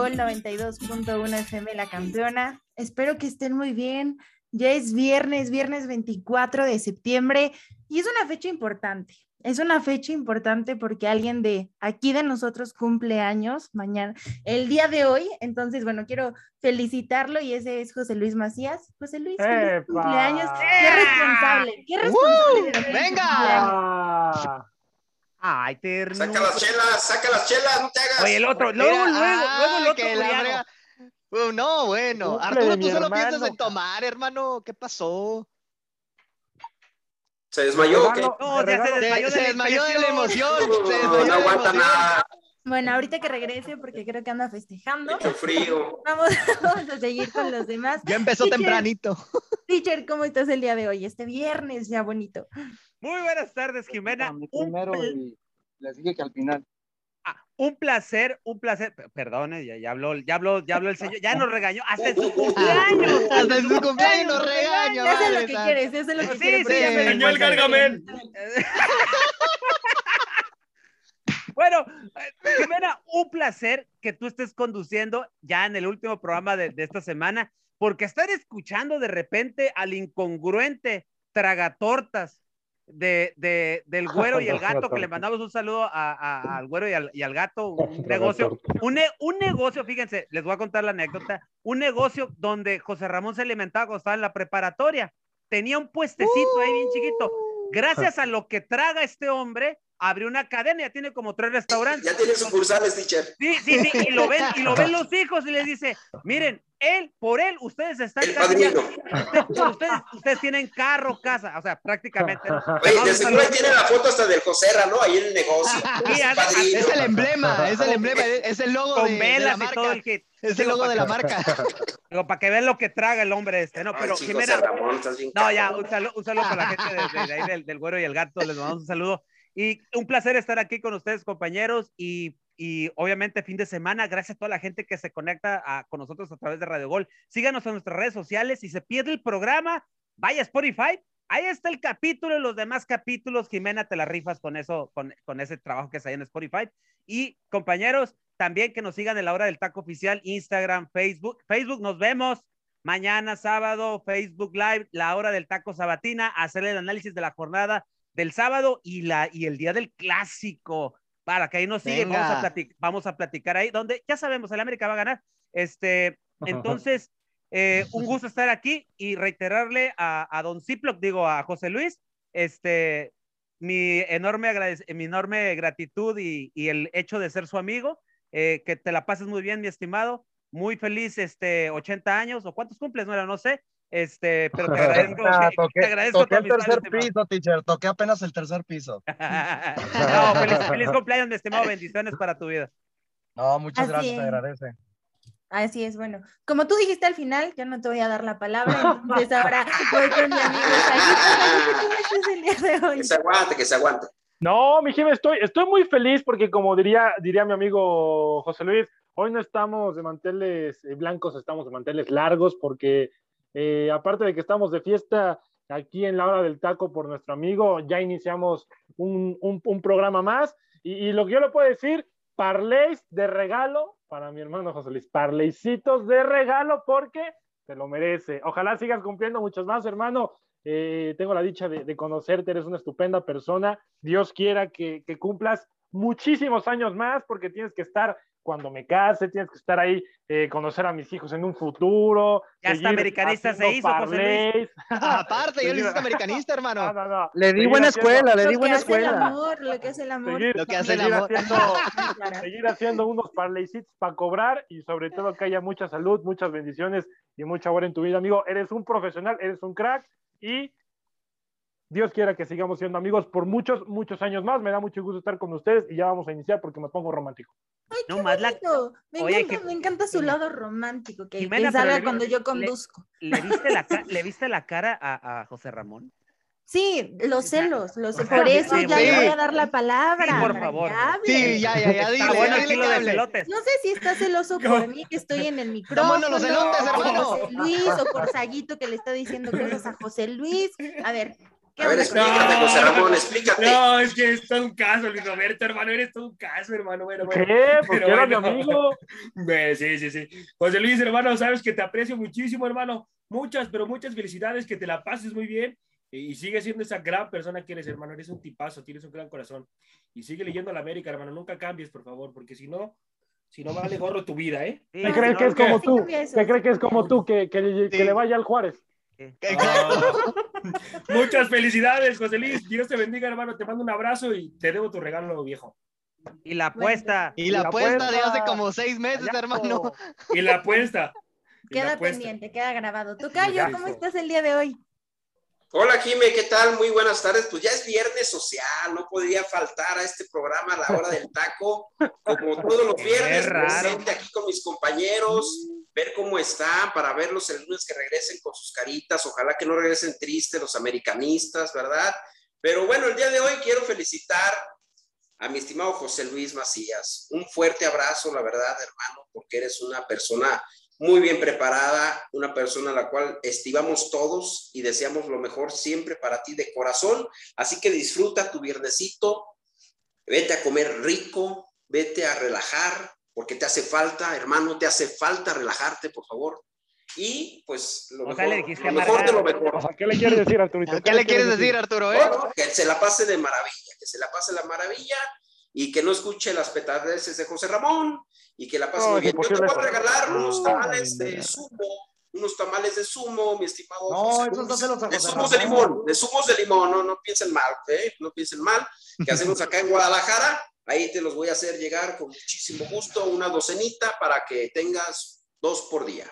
Gol 92.1 FM La Campeona? Espero que estén muy bien. Ya es viernes, viernes 24 de septiembre y es una fecha importante. Es una fecha importante porque alguien de aquí de nosotros cumple años mañana, el día de hoy. Entonces, bueno, quiero felicitarlo y ese es José Luis Macías. José Luis, cumpleaños. Qué responsable, qué responsable. venga. Ay, terno. Saca las chelas, saca las chelas, no te hagas. Oye, el otro, luego, luego, luego el otro la no, bueno. Cumple Arturo, tú solo piensas en tomar, hermano. ¿Qué pasó? ¿Se desmayó o qué? No, se desmayó Se, de se desmayó de la emoción. Se desmayó No, de no la aguanta emoción. nada, Bueno, ahorita que regrese porque creo que anda festejando. mucho frío. Vamos, vamos a seguir con los demás. Ya empezó Teacher, tempranito. Teacher, ¿cómo estás el día de hoy? Este viernes ya bonito. Muy buenas tardes, Jimena. A mí Un, primero y les dije que al final. ah, un placer, un placer. Perdone, ya, ya habló, ya habló, ya habló el señor, ya nos regañó hasta en su cumpleaños. Hasta en su cumpleaños nos regaña. Hace madre lo que quieres, hace lo que Sí, quieres. sí, ya me Señor cuenta. Gargamel. Bueno, eh, Jimena, un placer que tú estés conduciendo ya en el último programa de, de esta semana, porque estar escuchando de repente al incongruente tragatortas de, de, del güero y el gato, que le mandamos un saludo a- a- al güero y al, y al gato, un negocio, un, un negocio, fíjense, les voy a contar la anécdota, un negocio donde José Ramón se alimentaba cuando estaba en la preparatoria, tenía un puestecito ahí bien chiquito, gracias a lo que traga este hombre, abrió una cadena, ya tiene como tres restaurantes. Ya tiene sucursales, teacher. Sí, sí, sí, y lo ven, y lo ven los hijos y les dice, miren, él, por él, ustedes están El padrino. ustedes, ustedes tienen carro, casa, o sea, prácticamente. ¿no? Oye, de seguro ahí tiene la foto hasta del Joserra, ¿no? Ahí en el negocio. Sí. Es el emblema, es el emblema, es el logo de, con de velas la y todo el marca. kit. Es el logo de la marca. Digo, para que vean lo que traga el hombre este, ¿no? Ay, Pero Jimena, Ramón, estás bien no, ya, un saludo, un saludo para la gente de, de ahí del, del güero y el gato, les mandamos un saludo. Y un placer estar aquí con ustedes, compañeros, y, y obviamente fin de semana, gracias a toda la gente que se conecta a- con nosotros a través de Radio Gol. Síganos en nuestras redes sociales, si se pierde el programa, vaya a Spotify, ahí está el capítulo y los demás capítulos, Jimena, te la rifas con eso, con, con ese trabajo que se hay en Spotify. Y compañeros, también que nos sigan en la hora del taco oficial, Instagram, Facebook. Facebook, nos vemos mañana sábado, Facebook Live, la hora del taco sabatina, hacer el análisis de la jornada del sábado y, la, y el día del clásico. Para que ahí nos siguen, vamos a, platic- vamos a platicar ahí, donde ya sabemos, el América va a ganar. Este, entonces, eh, un gusto estar aquí y reiterarle a, a don Ziploc, digo a José Luis, este, mi enorme, mi enorme gratitud y, y el hecho de ser su amigo. eh, que te la pases muy bien, mi estimado. Muy feliz, este, 80 años, o cuántos cumples, no, no sé. Este, pero te agradezco, Ah, que- toqué, te agradezco toqué el tercer piso, teacher. Toqué apenas el tercer piso. no, feliz, feliz cumpleaños, mi estimado. Bendiciones para tu vida. No, muchas Así gracias, es. te agradece. Así es, bueno. Como tú dijiste al final, yo no te voy a dar la palabra, entonces ahora voy con mi amigo Saguito. ¿Cómo estás el día de hoy? Que se aguante, que se aguante. No, mi Jimmy, estoy, estoy muy feliz porque como diría, diría mi amigo José Luis, hoy no estamos de manteles eh, blancos, estamos de manteles largos porque eh, aparte de que estamos de fiesta aquí en la hora del taco por nuestro amigo, ya iniciamos un, programa más y, lo que yo le puedo decir, parleys de regalo para mi hermano José Luis, parleycitos de regalo porque te lo merece. Ojalá sigas cumpliendo muchos más, hermano. eh, tengo la dicha de, de, conocerte, eres una estupenda persona. Dios quiera que, que cumplas muchísimos años más porque tienes que estar cuando me case, tienes que estar ahí, eh, conocer a mis hijos en un futuro. Ya está americanista se hizo, José Luis. Aparte, yo le hice americanista, hermano. No, no, no. Le di Seguir buena escuela, le di buena escuela. amor, lo que hace el amor. Seguir, Lo que hace el amor. haciendo, seguir haciendo unos parleycitos para cobrar y sobre todo que haya mucha salud, muchas bendiciones y mucha amor en tu vida, amigo. Eres un profesional, eres un crack y Dios quiera que sigamos siendo amigos por muchos, muchos años más. Me da mucho gusto estar con ustedes y ya vamos a iniciar porque me pongo romántico. Ay, qué No más la-. Me, Oye, encanta, que- me encanta su lado romántico, que, Jimena, salga le- cuando yo conduzco. ¿Le viste la, ca- ¿le viste la cara a, a José Ramón? Sí, los celos, los O sea, por eso sí, ya sí. le voy a dar la palabra. Sí, por favor. Sí, ya, ya, ya, dile, bueno ya dile de celotes. No sé si está celoso ¿Cómo? por mí que estoy en el micrófono. los elotes, por hermano. José Luis o por Saguito que le está diciendo cosas a José Luis. A ver, ¿qué A ver, explícate, No. José Ramón, explícate. No, es que es todo un caso, Luis Roberto, hermano, eres todo un caso, hermano. Bueno, bueno. ¿Qué? Porque era mi amigo. Sí, sí, sí. José Luis, hermano, sabes que te aprecio muchísimo, hermano. Muchas, pero muchas felicidades, que te la pases muy bien y sigue siendo esa gran persona que eres, hermano. Eres un tipazo, tienes un gran corazón. Y sigue leyendo a la América, hermano. Nunca cambies, por favor, porque si no, si no vale gorro tu vida, ¿eh? ¿Qué crees que es como tú? ¿Qué crees que es como tú? Que, que, que Sí. le vaya al Juárez. Exacto. Muchas felicidades, José Luis. Dios te bendiga, hermano. Te mando un abrazo y te debo tu regalo, viejo. Y la apuesta. Y la La apuesta de hace como seis meses, Ayaco. hermano. Y la apuesta. La Queda apuesta. pendiente, queda grabado. Tocayo, Ya. ¿cómo estás el día de hoy? Hola, Jime, ¿qué tal? Muy buenas tardes. Pues ya es viernes social, no podría faltar a este programa a la hora del taco, como todos los viernes, presente aquí con mis compañeros, ver cómo están, para verlos el lunes que regresen con sus caritas, ojalá que no regresen tristes los americanistas, ¿verdad? Pero bueno, el día de hoy quiero felicitar a mi estimado José Luis Macías. Un fuerte abrazo, la verdad, hermano, porque eres una persona muy bien preparada, una persona a la cual estimamos todos y deseamos lo mejor siempre para ti de corazón. Así que disfruta tu viernesito, vete a comer rico, vete a relajar, porque te hace falta, hermano, te hace falta relajarte, por favor. Y pues lo O mejor, le lo mejor de lo. O mejor. sea, ¿Qué le quieres decir, Arturito? ¿Qué le quieres decir, Arturo? Eh? Bueno, que se la pase de maravilla, que se la pase la maravilla y que no escuche las petadeces de José Ramón y que la pase No, muy bien. Yo te voy a regalar unos No, tamales no, de no. zumo, unos tamales de zumo, mi estimado. No, José esos Luis. dáselos a de zumos de limón, de zumos de limón, no, no piensen mal, ¿eh? No piensen mal, que hacemos acá en Guadalajara, ahí te los voy a hacer llegar con muchísimo gusto, una docenita para que tengas dos por día.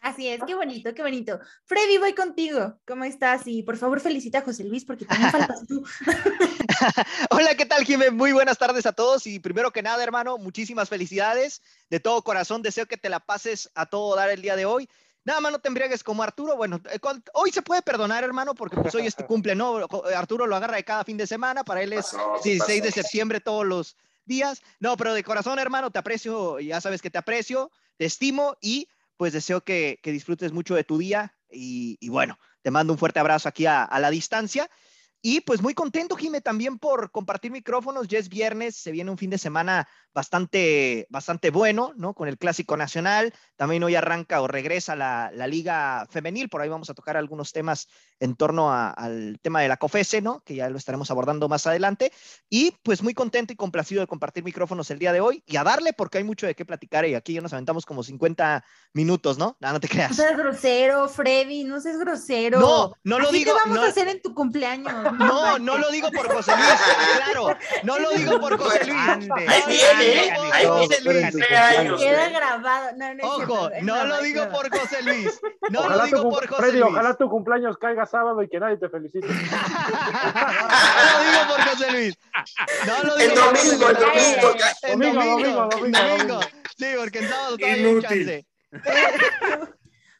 Así es, qué bonito, qué bonito. Freddy, voy contigo. ¿Cómo estás? Y por favor, felicita a José Luis porque también faltas tú. Hola, ¿qué tal, Jimé? Muy buenas tardes a todos y primero que nada, hermano, muchísimas felicidades. De todo corazón deseo que te la pases a todo dar el día de hoy. Nada más no te embriagues como Arturo. Bueno, eh, con- hoy se puede perdonar, hermano, porque pues hoy es tu cumple, ¿no? Arturo lo agarra de cada fin de semana, para él es Pasó, 16 de septiembre todos los días. No, pero de corazón, hermano, te aprecio, ya sabes que te aprecio, te estimo y pues deseo que, que disfrutes mucho de tu día y, y bueno, te mando un fuerte abrazo aquí a, a la distancia. Y pues muy contento, Jime, también por compartir micrófonos. Ya es viernes, se viene un fin de semana bastante, bastante bueno, ¿no? Con el Clásico Nacional. También hoy arranca o regresa la, la Liga Femenil. Por ahí vamos a tocar algunos temas en torno a- al tema de la COFESE, ¿no? Que ya lo estaremos abordando más adelante. Y pues muy contento y complacido de compartir micrófonos el día de hoy y a darle porque hay mucho de qué platicar y aquí ya nos aventamos como 50 minutos, ¿no? No, no te No creas. seas grosero, Freddy, no seas grosero. No, no lo Así digo, te vamos no- a hacer en tu cumpleaños. No, no lo digo por José Luis, claro. No lo digo por José Luis. Ande, Ahí viene, no, ahí el cumpleaños. Queda ¿eh? grabado. No, no es Ojo, no lo digo por José Luis. No ojalá lo tu, digo cum- por José Freddy, Luis. ojalá tu cumpleaños caiga sábado y que nadie te felicite. No lo digo por José Luis. No lo El digo por José domingo, el Luis. domingo. En Domingo, domingo, domingo, domingo, domingo. domingo. Sí, porque en sábado todavía hay Inútil. chance.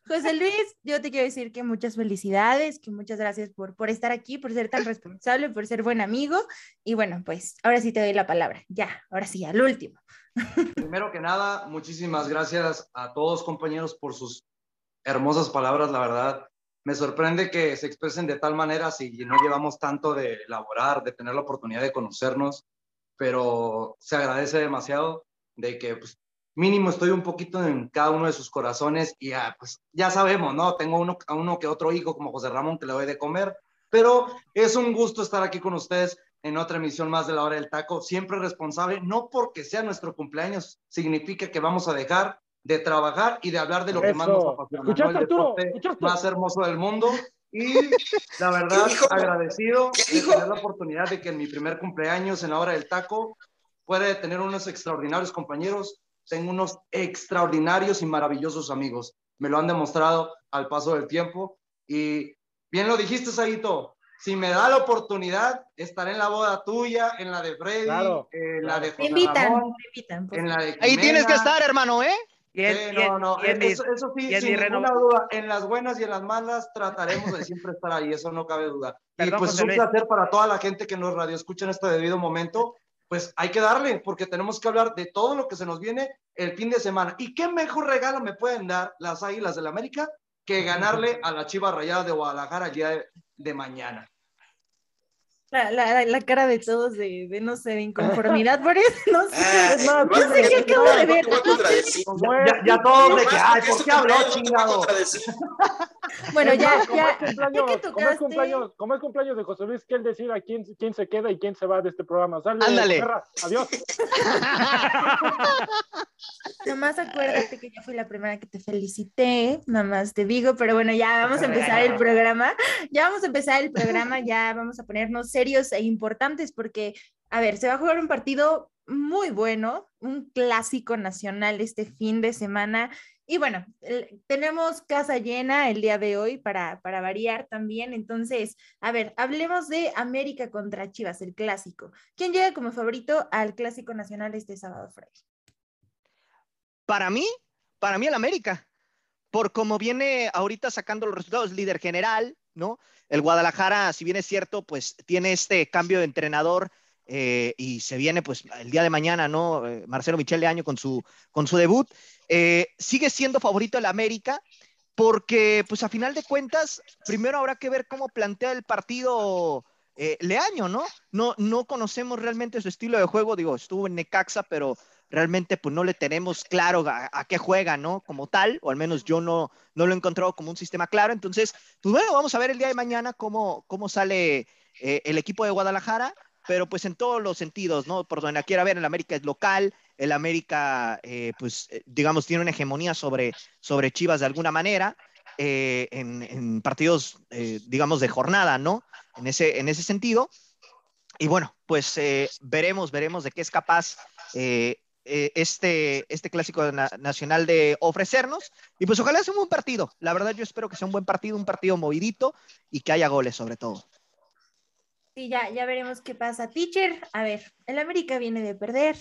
José Luis, yo te quiero decir que muchas felicidades, que muchas gracias por, por estar aquí, por ser tan responsable, por ser buen amigo. Y bueno, pues ahora sí te doy la palabra. Ya, ahora sí, al último. Primero que nada, muchísimas gracias a todos compañeros por sus hermosas palabras, la verdad. Me sorprende que se expresen de tal manera si no llevamos tanto de elaborar, de tener la oportunidad de conocernos, pero se agradece demasiado de que pues, mínimo estoy un poquito en cada uno de sus corazones y ya, pues ya sabemos, ¿no? Tengo uno, a uno que otro hijo como José Ramón que le doy de comer, pero es un gusto estar aquí con ustedes en otra emisión más de la hora del taco, siempre responsable, no porque sea nuestro cumpleaños, significa que vamos a dejar de trabajar y de hablar de lo que más nos apasiona, ¿no? el deporte más hermoso del mundo. Y la verdad, agradecido de tener la oportunidad de que en mi primer cumpleaños en la hora del taco puede tener unos extraordinarios compañeros, tengo unos extraordinarios y maravillosos amigos. Me lo han demostrado al paso del tiempo. Y bien lo dijiste, Saito, si me da la oportunidad, estaré en la boda tuya, en la de Freddy, en la de José Ramón, en la de Ahí tienes que estar, hermano, ¿eh? no, no, eso, sí, sin ninguna duda, en las buenas y en las malas trataremos de siempre estar ahí, eso no cabe duda. y pues es un placer para toda la gente que nos radio escucha en este debido momento, pues hay que darle, porque tenemos que hablar de todo lo que se nos viene el fin de semana. ¿Y qué mejor regalo me pueden dar las Águilas del la América que ganarle a la Chiva Rayada de Guadalajara el día de, mañana. La, la, la, cara de todos de, de, no sé, de inconformidad por eso, no sé, ah, no, no, sé qué acabo de ver. Ya, ya todos de que, ay, ¿por qué habló, chingado? Bueno, ya, ya, ¿Cómo es cumpleaños, ¿cómo es cumpleaños de José Luis? Que él decida quién, quién se queda y quién se va de este programa. Sale, Ándale. Adiós. Nomás acuérdate que yo fui la primera que te felicité, nomás te digo, pero bueno, ya vamos a empezar el programa. Ya vamos a empezar el programa, ya vamos a ponernos serios e importantes porque, a ver, se va a jugar un partido muy bueno, un clásico nacional este fin de semana. Y bueno, tenemos casa llena el día de hoy para, para variar también. Entonces, a ver, hablemos de América contra Chivas, el clásico. ¿Quién llega como favorito al clásico nacional este sábado, Freddy? Para mí, para mí el América, por como viene ahorita sacando los resultados, líder general, ¿no? El Guadalajara, si bien es cierto, pues tiene este cambio de entrenador eh, y se viene pues el día de mañana, ¿no? Eh, Marcelo Michel de Año con su, con su debut. Eh, sigue siendo favorito el América porque pues a final de cuentas, primero habrá que ver cómo plantea el partido Leaño, ¿no? ¿no? No conocemos realmente su estilo de juego, digo, estuvo en Necaxa, pero realmente pues no le tenemos claro a, qué juega, ¿no? Como tal, o al menos yo no, no lo he encontrado como un sistema claro. Entonces, pues bueno, vamos a ver el día de mañana cómo, cómo sale eh, el equipo de Guadalajara, pero pues en todos los sentidos, ¿no? Por donde quiera ver, el América es local, el América, eh, pues eh, digamos, tiene una hegemonía sobre, sobre Chivas de alguna manera. en, en, partidos, digamos, de jornada, ¿no? En ese, en ese sentido. Y bueno, pues veremos, veremos de qué es capaz eh, este, este clásico nacional de ofrecernos. Y pues ojalá sea un buen partido. La verdad yo espero que sea un buen partido, un partido movidito y que haya goles sobre todo. Sí, ya, ya veremos qué pasa. Teacher, a ver, el América viene de perder,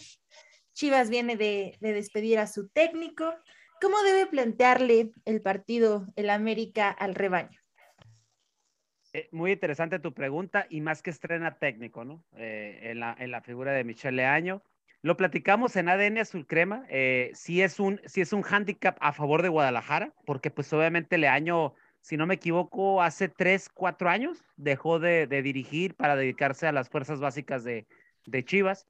Chivas viene de, despedir a su técnico. ¿Cómo debe plantearle el partido el América al rebaño? Eh, muy interesante tu pregunta y más que estrena técnico, ¿no? Eh, en, la, en, la, figura de Michelle Leaño. Lo platicamos en ADN Azul Crema. Eh, es un, sí es un handicap a favor de Guadalajara, porque pues obviamente Leaño, si no me equivoco, hace tres, cuatro años dejó de, dirigir para dedicarse a las fuerzas básicas de, Chivas.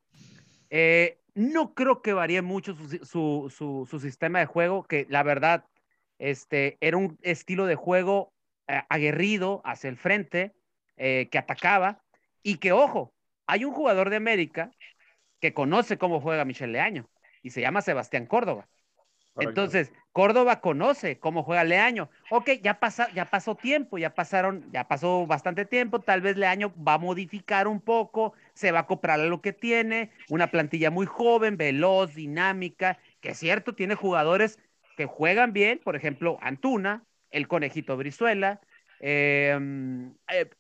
Eh, no creo que varíe mucho su, sistema de juego, que la verdad este, era un estilo de juego eh, aguerrido hacia el frente, que atacaba, y que, ojo, hay un jugador de América que conoce cómo juega Michel Leaño y se llama Sebastián Córdoba. Entonces, Córdoba conoce cómo juega Leaño. Ok, ya, pasa, ya pasó tiempo, ya pasaron, ya pasó bastante tiempo, tal vez Leaño va a modificar un poco, se va a comprar lo que tiene, una plantilla muy joven, veloz, dinámica, que es cierto, tiene jugadores que juegan bien, por ejemplo, Antuna, el conejito Brizuela, eh,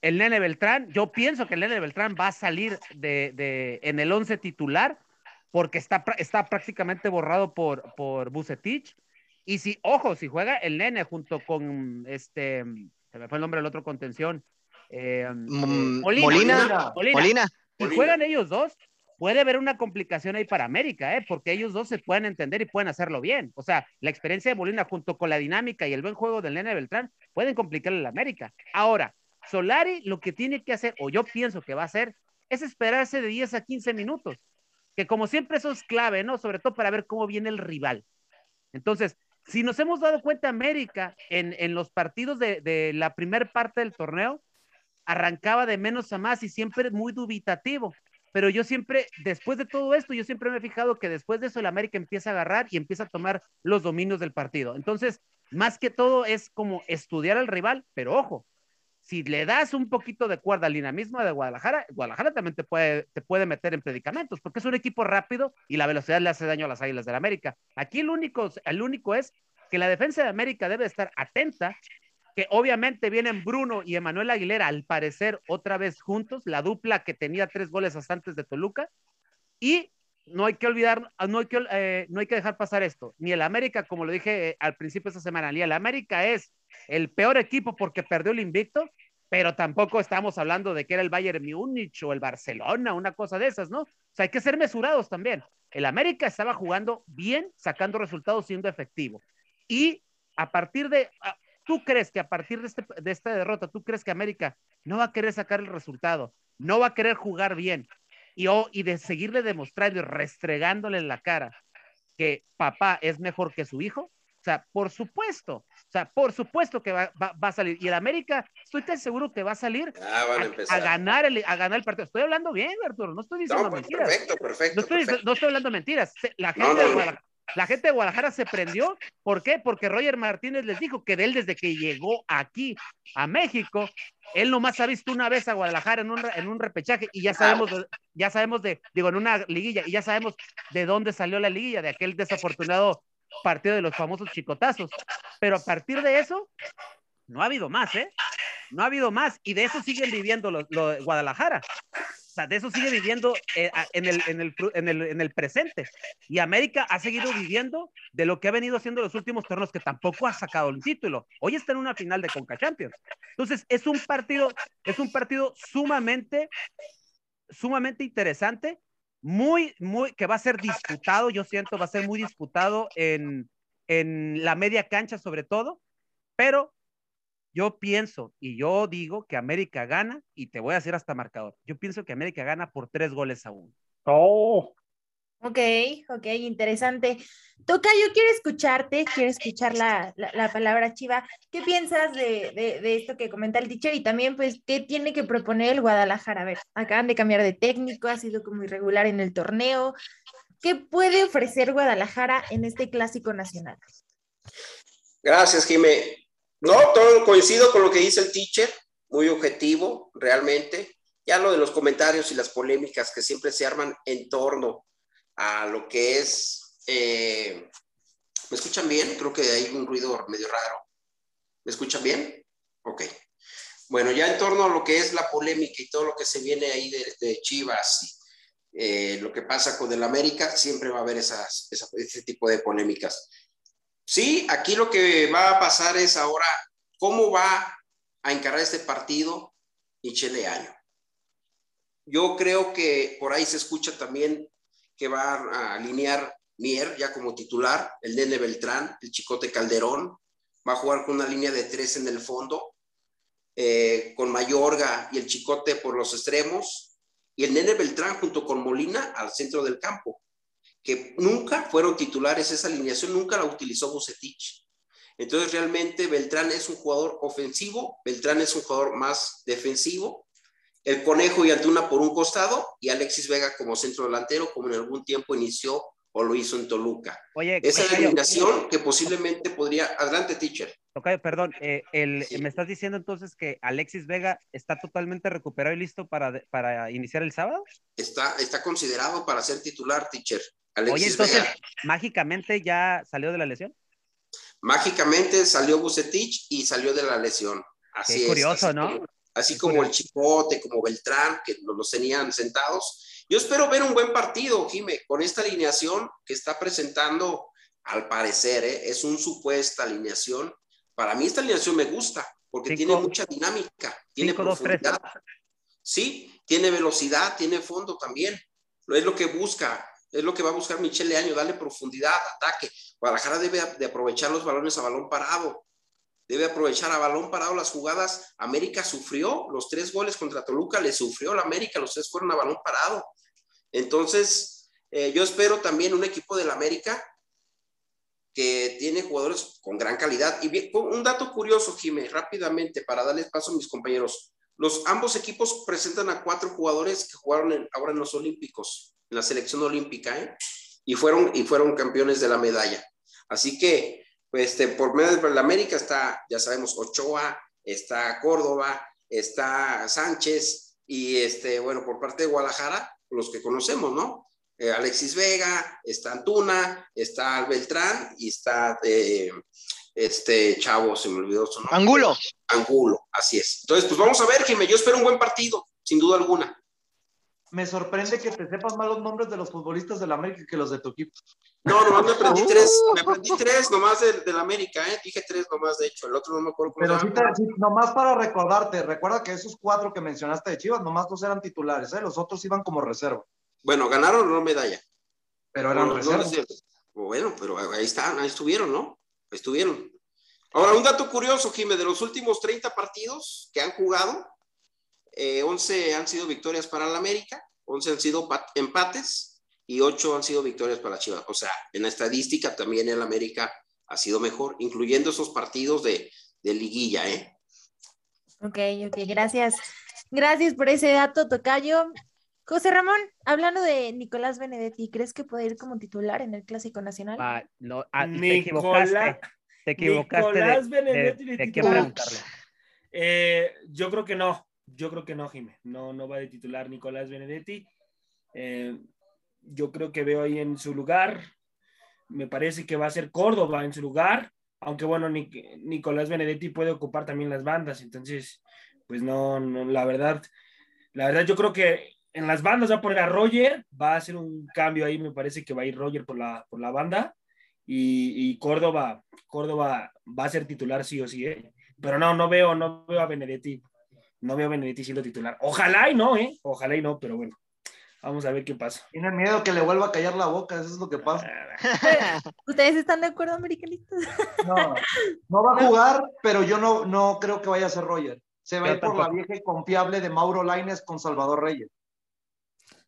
el Nene Beltrán, yo pienso que el Nene Beltrán va a salir de, en el 11 titular porque está, está prácticamente borrado por, por Bucetich. Y si, ojo, si juega el Nene junto con este, se me fue el nombre del otro contención, em, mm, eh, Molina, Molina, Si juegan ellos dos, puede haber una complicación ahí para América, ¿eh? porque ellos dos se pueden entender y pueden hacerlo bien. O sea, la experiencia de Molina junto con la dinámica y el buen juego del Nene Beltrán pueden complicarle a la América. Ahora, Solari lo que tiene que hacer, o yo pienso que va a hacer, es esperarse de 10 a 15 minutos. que como siempre eso es clave, ¿no? Sobre todo para ver cómo viene el rival. Entonces, si nos hemos dado cuenta, América en, los partidos de, de la primera parte del torneo arrancaba de menos a más y siempre muy dubitativo. Pero yo siempre, después de todo esto, yo siempre me he fijado que después de eso el América empieza a agarrar y empieza a tomar los dominios del partido. Entonces, más que todo es como estudiar al rival, pero ojo, si le das un poquito de cuerda al dinamismo de Guadalajara, Guadalajara también te puede, te puede meter en predicamentos, porque es un equipo rápido y la velocidad le hace daño a las Águilas del América. Aquí el único, el único es que la defensa de América debe estar atenta, que obviamente vienen Bruno y Emanuel Aguilera, al parecer otra vez juntos, la dupla que tenía tres goles hasta antes de Toluca, y no hay que olvidar, no hay que, eh, no hay que dejar pasar esto. Ni el América, como lo dije eh, al principio de esta semana, ni el América es el peor equipo porque perdió el invicto, pero tampoco estamos hablando de que era el Bayern Múnich o el Barcelona, una cosa de esas, ¿no? O sea, hay que ser mesurados también. El América estaba jugando bien, sacando resultados, siendo efectivo. Y a partir de, ¿tú crees que a partir de, este, de esta derrota, tú crees que América no va a querer sacar el resultado, no va a querer jugar bien y, oh, y de seguirle demostrando y restregándole en la cara que papá es mejor que su hijo? O sea, por supuesto, o sea, por supuesto que va, va, va a salir. Y el América, estoy tan seguro que va a salir Ah, a, a, ganar el, a ganar el partido. Estoy hablando bien, Arturo, no estoy diciendo No, pues, mentiras. perfecto, perfecto. No estoy, perfecto. no estoy hablando mentiras. La gente, No, de. Guadalajara, la gente de Guadalajara se prendió. ¿Por qué? Porque Roger Martínez les dijo que de él desde que llegó aquí a México, él nomás ha visto una vez a Guadalajara en un, en un repechaje y ya sabemos, ya sabemos de, digo, en una liguilla, y ya sabemos de dónde salió la liguilla, de aquel desafortunado partido de los famosos chicotazos. Pero a partir de eso, no ha habido más, ¿eh? No ha habido más y de eso siguen viviendo los, lo de Guadalajara. Sea, de eso sigue viviendo eh, en, el, en, el, en el presente. Y América ha seguido viviendo de lo que ha venido haciendo los últimos torneos, que tampoco ha sacado el título. Hoy está en una final de Conca Champions. Entonces, es un partido, es un partido sumamente, sumamente interesante, muy, muy, que va a ser disputado, yo siento, va a ser muy disputado en, en la media cancha sobre todo, pero yo pienso y yo digo que América gana, y te voy a decir hasta marcador. Yo pienso que América gana por tres goles a uno. Oh, Ok, ok, interesante. Toca, yo quiero escucharte, quiero escuchar la, la, la palabra chiva. ¿Qué piensas de, de, de esto que comenta el teacher? Y también, pues, ¿qué tiene que proponer el Guadalajara? A ver, acaban de cambiar de técnico, ha sido como irregular en el torneo. ¿Qué puede ofrecer Guadalajara en este clásico nacional? Gracias, Jimé. No, todo coincido con lo que dice el teacher, muy objetivo, realmente. Ya lo de los comentarios y las polémicas que siempre se arman en torno a lo que es... eh, ¿Me escuchan bien? Creo que hay un ruido medio raro. ¿Me escuchan bien? Ok. Bueno, ya en torno a lo que es la polémica y todo lo que se viene ahí de, de Chivas y eh, lo que pasa con el América, siempre va a haber esas, esa- ese tipo de polémicas. Sí, aquí lo que va a pasar es ahora cómo va a encarar este partido Michele Año. Yo creo que por ahí se escucha también que va a alinear Mier ya como titular, el Nene Beltrán, el Chicote Calderón, va a jugar con una línea de tres en el fondo, eh, con Mayorga y el Chicote por los extremos, y el Nene Beltrán junto con Molina al centro del campo que nunca fueron titulares, esa alineación nunca la utilizó Bucetich. Entonces realmente Beltrán es un jugador ofensivo, Beltrán es un jugador más defensivo, el Conejo y Antuna por un costado y Alexis Vega como centro delantero, como en algún tiempo inició o lo hizo en Toluca. Oye, Esa Tocayo, alineación que posiblemente podría... Adelante, teacher. Tocayo, perdón, eh, el, Sí. ¿me estás diciendo entonces que Alexis Vega está totalmente recuperado y listo para, para iniciar el sábado? Está, está considerado para ser titular, teacher. Oye, entonces, Vega. mágicamente ya salió de la lesión. Mágicamente salió Bucetich y salió de la lesión. Así Qué es. curioso, así ¿no? como- así Qué como curioso. el Chicote, como Beltrán, que lo- los tenían sentados. Yo espero ver un buen partido, Jime, con esta alineación que está presentando, al parecer, ¿eh? es un supuesta alineación. Para mí esta alineación me gusta, porque Cinco- tiene mucha dinámica, tiene cinco, dos, profundidad. Sí, tiene velocidad, tiene fondo también. Es lo que busca, es lo que va a buscar Michele Año, darle profundidad, ataque. Guadalajara debe de aprovechar los balones a balón parado. Debe aprovechar a balón parado las jugadas. América sufrió los tres goles contra Toluca, le sufrió la América, los tres fueron a balón parado. Entonces, Eh, yo espero también un equipo del América que tiene jugadores con gran calidad. Y un dato curioso, Jiménez, rápidamente, para darles paso a mis compañeros. Los ambos equipos presentan a cuatro jugadores que jugaron ahora en los Olímpicos, en la selección olímpica, ¿eh? y, fueron, y fueron campeones de la medalla. Así que, pues, este, por medio de la América está, ya sabemos, Ochoa, está Córdoba, está Sánchez, y este, bueno, por parte de Guadalajara, los que conocemos, ¿no? Eh, Alexis Vega, está Antuna, está Beltrán y está eh, este chavo, se me olvidó su nombre. Angulo. Angulo, así es. Entonces, pues vamos a ver, Jiménez, yo espero un buen partido, sin duda alguna. Me sorprende que te sepas más los nombres de los futbolistas del América que los de tu equipo. No, nomás me aprendí tres, me aprendí tres nomás del, del América, ¿eh? Dije tres nomás, de hecho, el otro no me acuerdo Pero sí, te, sí, nomás para recordarte, recuerda que esos cuatro que mencionaste de Chivas, nomás dos eran titulares, ¿eh? Los otros iban como reserva. Bueno, ganaron una medalla. Pero eran no, no, bueno, pero ahí están, ahí estuvieron, ¿no? Ahí estuvieron. Ahora, un dato curioso, Jiménez, de los últimos 30 partidos que han jugado, eh, 11 han sido victorias para el América, 11 han sido empates y 8 han sido victorias para Chivas. O sea, en la estadística también el América ha sido mejor, incluyendo esos partidos de, de liguilla, ¿eh? Ok, ok, gracias. Gracias por ese dato, Tocayo. José Ramón, hablando de Nicolás Benedetti, ¿crees que puede ir como titular en el Clásico Nacional? Ah, no, ah, te equivocaste. Te equivocaste. Nicolás de, Benedetti de, de, qué preguntarle. Eh, yo creo que no. Yo creo que no, Jimé. No, no va de titular Nicolás Benedetti. Eh, yo creo que veo ahí en su lugar. Me parece que va a ser Córdoba en su lugar. Aunque bueno, Nicolás Benedetti puede ocupar también las bandas. Entonces, pues no, no, la verdad, la verdad yo creo que en las bandas va a poner a Roger, va a hacer un cambio ahí, me parece que va a ir Roger por la, por la banda y, y Córdoba, Córdoba va a ser titular sí o sí, ¿eh? pero no, no veo, no veo a Benedetti, no veo a Benedetti siendo titular. Ojalá y no, ¿eh? Ojalá y no, pero bueno. Vamos a ver qué pasa. Tienen miedo que le vuelva a callar la boca, eso es lo que pasa. ¿Ustedes están de acuerdo, americanistas? No, no va a jugar, pero yo no, no creo que vaya a ser Roger. Se va a ir por la vieja y confiable de Mauro Laines con Salvador Reyes.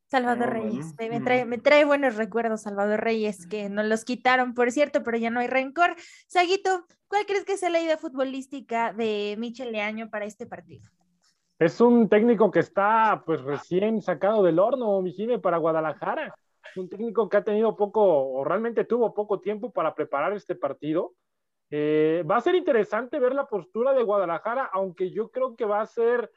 Salvador Reyes, me, trae, me, trae, buenos recuerdos Salvador Reyes, que nos los quitaron, por cierto, pero ya no hay rencor. Saguito, ¿cuál crees que sea la idea futbolística de Michel Leaño para este partido? Es un técnico que está pues recién sacado del horno, Mijime, para Guadalajara. Un técnico que ha tenido poco, o realmente tuvo poco tiempo para preparar este partido. Eh, va a ser interesante ver la postura de Guadalajara, aunque yo creo que va a ser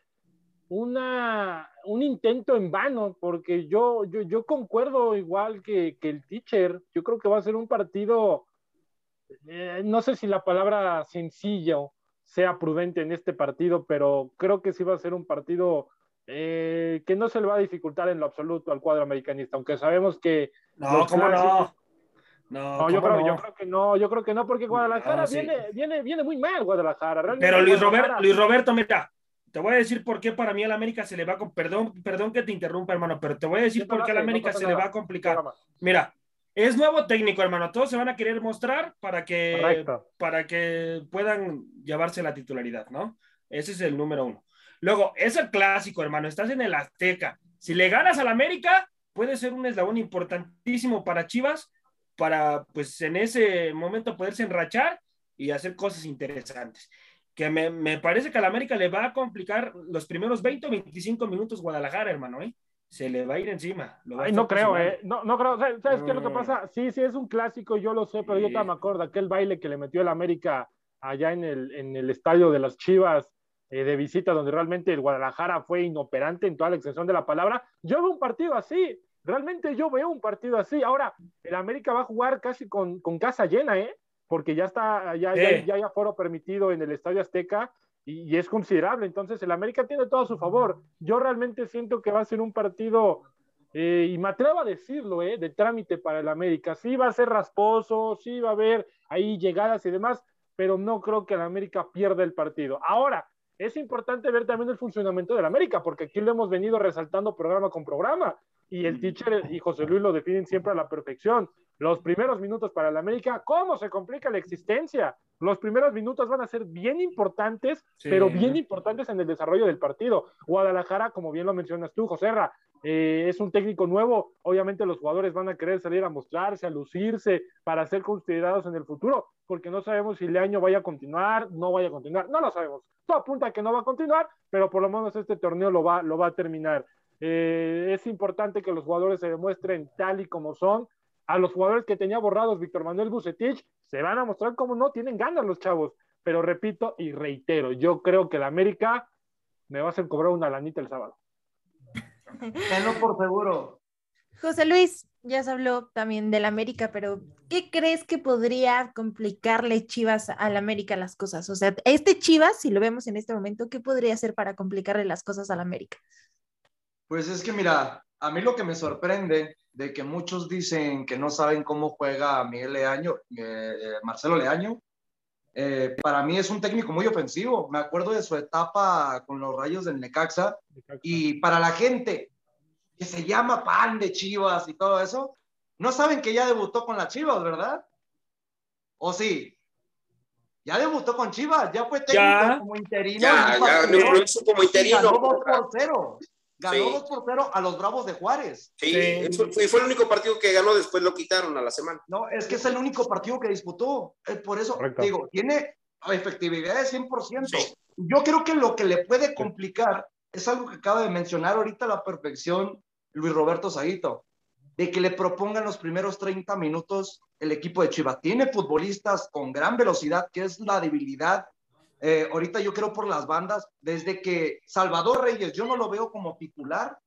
una, un intento en vano, porque yo, yo, yo concuerdo igual que, que, el teacher, yo creo que va a ser un partido, eh, no sé si la palabra sencillo sea prudente en este partido, pero creo que sí va a ser un partido eh, que no se le va a dificultar en lo absoluto al cuadro americanista, aunque sabemos que... No, ¿cómo no? No, no, yo, creo, no? yo creo que no, yo creo que no, porque Guadalajara sí. viene, viene, viene muy mal, Guadalajara. Realmente pero Luis, Guadalajara... Robert, Luis Roberto, mira, te voy a decir por qué para mí al América se le va a... Perdón, perdón que te interrumpa, hermano, pero te voy a decir por qué al América se le va a complicar. Mira, es nuevo técnico, hermano. Todos se van a querer mostrar para que, para que puedan llevarse la titularidad, ¿no? Ese es el número uno. Luego, es el clásico, hermano. Estás en el Azteca. Si le ganas al América, puede ser un eslabón importantísimo para Chivas, para, pues, en ese momento poderse enrachar y hacer cosas interesantes que me, me, parece que a la América le va a complicar los primeros 20 o 25 minutos Guadalajara, hermano, ¿eh? Se le va a ir encima. Ay, no creo, ¿eh? No, no creo. ¿Sabes, ¿sabes qué es lo que pasa? Sí, sí, es un clásico, yo lo sé, pero sí. yo también me acuerdo aquel baile que le metió el América allá en el, en el estadio de las Chivas eh, de visita, donde realmente el Guadalajara fue inoperante en toda la extensión de la palabra. Yo veo un partido así, realmente yo veo un partido así. Ahora, el América va a jugar casi con, con casa llena, ¿eh? porque ya está, ya, eh. ya, ya, foro permitido en el Estadio Azteca y, y, es considerable. Entonces, el América tiene todo a su favor. Yo realmente siento que va a ser un partido, eh, y me atrevo a decirlo, eh, de trámite para el América. Sí va a ser rasposo, sí va a haber ahí llegadas y demás, pero no creo que el América pierda el partido. Ahora, es importante ver también el funcionamiento del América, porque aquí lo hemos venido resaltando programa con programa y el teacher y José Luis lo definen siempre a la perfección. Los primeros minutos para el América, ¿cómo se complica la existencia? Los primeros minutos van a ser bien importantes, Sí. pero bien importantes en el desarrollo del partido. Guadalajara, como bien lo mencionas tú, Joserra, eh, es un técnico nuevo, obviamente los jugadores van a querer salir a mostrarse, a lucirse, para ser considerados en el futuro, porque no sabemos si el año vaya a continuar, no vaya a continuar, no lo sabemos. Todo apunta a que no va a continuar, pero por lo menos este torneo lo va, lo va a terminar. Eh, es importante que los jugadores se demuestren tal y como son. A los jugadores que tenía borrados Víctor Manuel Bucetich, se van a mostrar como no tienen ganas los chavos. Pero repito y reitero, yo creo que la América me va a hacer cobrar una lanita el sábado. Tenlo por seguro. José Luis, ya se habló también del América, pero ¿qué crees que podría complicarle Chivas al América las cosas? O sea, este Chivas, si lo vemos en este momento, ¿qué podría hacer para complicarle las cosas al América? Pues es que mira, a mí lo que me sorprende de que muchos dicen que no saben cómo juega Miguel Leaño, eh, eh, Marcelo Leaño, eh, para mí es un técnico muy ofensivo. Me acuerdo de su etapa con los Rayos del Necaxa y para la gente que se llama pan de Chivas y todo eso, no saben que ya debutó con las Chivas, ¿verdad? ¿O sí? Ya debutó con Chivas, ya fue técnico Ya. como interino. Ya, ya, partido. lo hizo como Y interino. ganó 2 por 0. Ganó Sí. 2 por 0 a los Bravos de Juárez. Sí, Sí. fue, fue el único partido que ganó, después lo quitaron a la semana. No, es que es el único partido que disputó. Por eso Correcto. digo, tiene efectividad de 100%. Sí. Yo creo que lo que le puede complicar es algo que acaba de mencionar ahorita a la perfección Luis Roberto Saguito, de que le propongan los primeros 30 minutos el equipo de Chivas. Tiene futbolistas con gran velocidad, que es la debilidad. Eh, ahorita yo creo por las bandas, desde que Salvador Reyes, yo no lo veo como titular,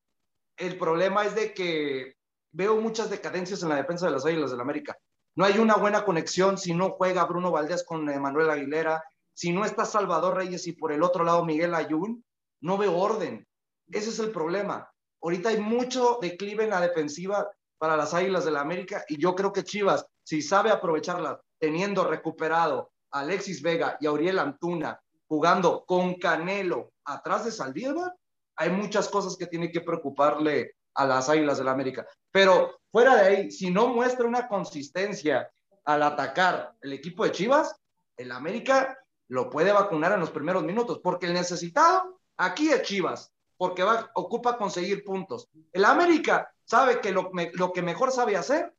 el problema es de que veo muchas decadencias en la defensa de las Águilas del América. No hay una buena conexión si no juega Bruno Valdés con Manuel Aguilera, si no está Salvador Reyes y por el otro lado Miguel Ayun, no veo orden. Ese es el problema. Ahorita hay mucho declive en la defensiva para las Águilas del América y yo creo que Chivas, si sabe aprovecharla, teniendo recuperado Alexis Vega y Auriel Antuna jugando con Canelo atrás de Saldívar, hay muchas cosas que tiene que preocuparle a las Águilas del América. Pero fuera de ahí, si no muestra una consistencia al atacar el equipo de Chivas, el América lo puede vacunar en los primeros minutos, porque el necesitado aquí es Chivas, porque va, ocupa conseguir puntos. El América sabe que lo que mejor sabe hacer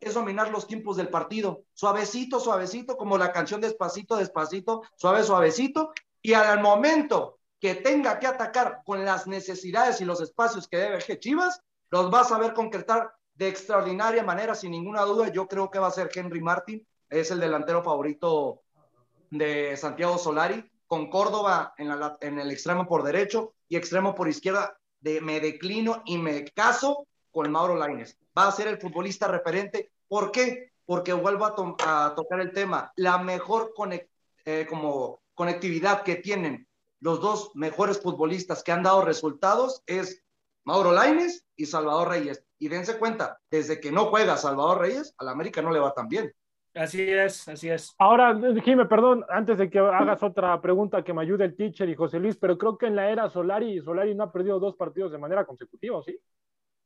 es dominar los tiempos del partido, suavecito, suavecito, como la canción despacito, despacito, suave, suavecito, y al momento que tenga que atacar con las necesidades y los espacios que debe que Chivas, los va a saber concretar de extraordinaria manera, sin ninguna duda. Yo creo que va a ser Henry Martin, es el delantero favorito de Santiago Solari, con Córdoba en, en el extremo por derecho y extremo por izquierda. De, me declino y me caso con Mauro Laines. Va a ser el futbolista referente. ¿Por qué? Porque vuelvo a, to- a tocar el tema. La mejor eh, como conectividad que tienen los dos mejores futbolistas que han dado resultados es Mauro Laines y Salvador Reyes. Y dense cuenta, desde que no juega Salvador Reyes, al América no le va tan bien. Así es, así es. Ahora, Jimé, perdón, antes de que hagas otra pregunta que me ayude el teacher y José Luis, pero creo que en la era Solari, Solari no ha perdido dos partidos de manera consecutiva, ¿sí?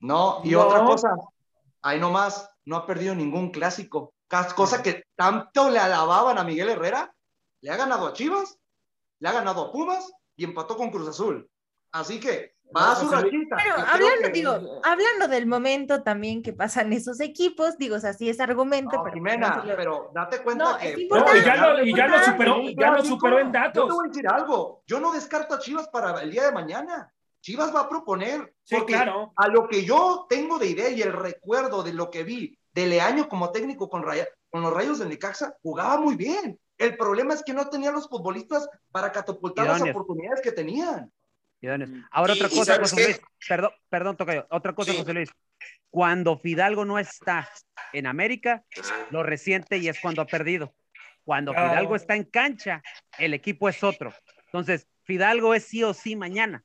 No, y No. otra cosa, ahí nomás, no ha perdido ningún clásico. Cas- Cosa que tanto le alababan a Miguel Herrera, le ha ganado a Chivas, le ha ganado a Pumas y empató con Cruz Azul. Así que va a su Luis. rachita. Pero hablando, que- digo, hablando del momento también que pasan esos equipos, digo, o sea, sí es argumento, No, pero Jimena, no se lo- pero date cuenta No, que... No, y ya lo, y ya lo Importante. superó, ya lo superó en Yo datos. te voy a decir algo. Yo no descarto a Chivas para el día de mañana. Chivas va a proponer. Sí, porque claro. A lo que yo tengo de idea y el recuerdo de lo que vi de Leaño como técnico con, Raya- con los Rayos de Necaxa, jugaba muy bien. El problema es que no tenía los futbolistas para catapultar las Idóneos. oportunidades que tenían. Idóneos. Ahora Y- otra cosa, ¿sabes José qué? Luis. Perdón, perdón, Tocayo. Otra cosa, Sí. José Luis. Cuando Fidalgo no está en América, lo resiente y es cuando ha perdido. Cuando Claro. Fidalgo está en cancha, el equipo es otro. Entonces, Fidalgo es sí o sí mañana.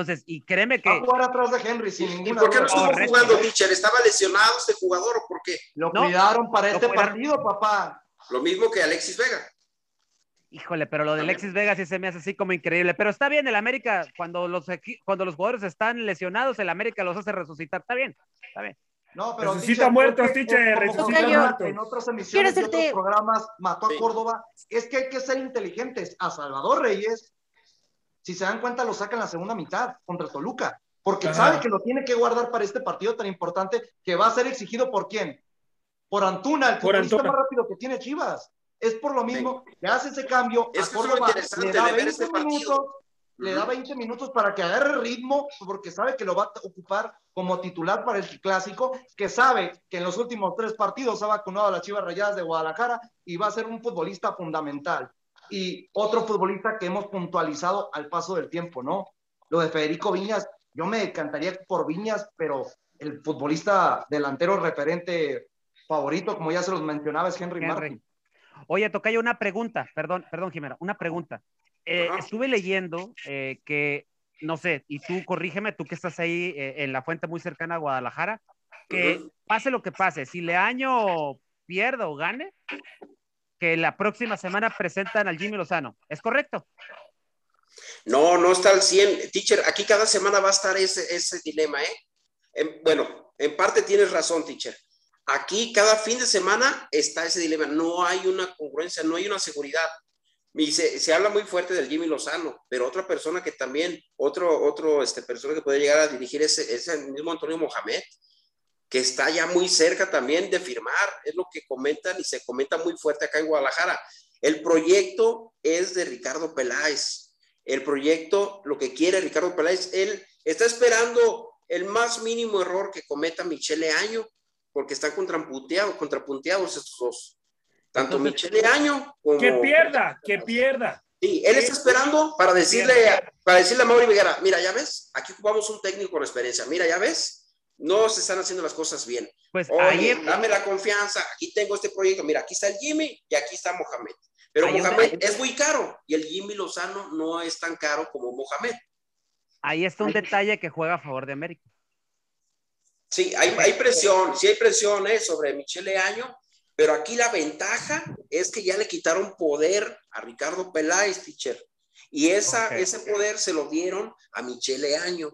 Entonces, y créeme Va a que jugar atrás de Henry sin ¿Y ninguna por qué no estuvo Correcto. jugando, Mitchell? ¿Estaba lesionado este jugador o por qué? Lo No, cuidaron para lo este cuidaron. partido, papá. Lo mismo que Alexis Vega. Híjole, pero lo de Alexis Vega sí se me hace así como increíble. Pero está bien, el América, cuando los, cuando los jugadores están lesionados, el América los hace resucitar. Está bien, está bien. No, pero Resucita teacher, muertos, que, teacher, resucita muertos. En otras emisiones hacerte- otros programas mató a Sí. Córdoba. Es que hay que ser inteligentes. A Salvador Reyes, si se dan cuenta, lo saca en la segunda mitad contra Toluca. Porque Ajá. sabe que lo tiene que guardar para este partido tan importante que va a ser exigido por quién? Por Antuna, el Por futbolista Antuna. más rápido que tiene Chivas. Es por lo mismo que hace ese cambio. Es a Córdoba le da de ver 20 este partido. minutos le da 20 minutos para que agarre ritmo, porque sabe que lo va a ocupar como titular para el clásico, que sabe que en los últimos tres partidos ha vacunado a las Chivas Rayadas de Guadalajara y va a ser un futbolista fundamental. Y otro futbolista que hemos puntualizado al paso del tiempo, ¿no? Lo de Federico Viñas, yo me encantaría por Viñas, pero el futbolista delantero referente favorito, como ya se los mencionaba, es Henry, Henry. Martin. Oye, Tocayo, una pregunta, perdón, perdón, Jimena, una pregunta. Eh, estuve leyendo eh, que, no sé, y tú corrígeme, tú que estás ahí eh, en la fuente muy cercana a Guadalajara, que pase lo que pase, si Leaño pierda o gane, que la próxima semana presentan al Jimmy Lozano. ¿Es correcto? No, no está al 100. Teacher, aquí cada semana va a estar ese, ese dilema, ¿eh? En- bueno, en parte tienes razón, teacher. Aquí cada fin de semana está ese dilema. No hay una congruencia, no hay una seguridad. Y se, se habla muy fuerte del Jimmy Lozano, pero otra persona que también, otro, otro este, persona que puede llegar a dirigir ese, es el mismo Antonio Mohamed, que está ya muy cerca también de firmar. Es lo que comentan y se comenta muy fuerte acá en Guadalajara. El proyecto es de Ricardo Peláez el proyecto, lo que quiere Ricardo Peláez, él está esperando el más mínimo error que cometa Michele Año, porque están contrapunteados, contrapunteados estos dos. Tanto Entonces- Michele Año como... Que pierda, que pierda. Sí, él está esperando para decirle, para decirle a Mauri Viguera, mira, ya ves, aquí ocupamos un técnico con experiencia, mira, ya ves, no se están haciendo las cosas bien. Pues Oye, ayer, dame la confianza, aquí tengo este proyecto, mira, aquí está el Jimmy y aquí está Mohamed. Pero un- Mohamed es muy caro y el Jimmy Lozano no es tan caro como Mohamed. ahí está un detalle que juega a favor de América. Sí, hay, hay presión, sí hay presión ¿eh? sobre Michele Año, pero aquí la ventaja es que ya le quitaron poder a Ricardo Peláez, teacher. Y esa, ese poder se lo dieron a Michele Año.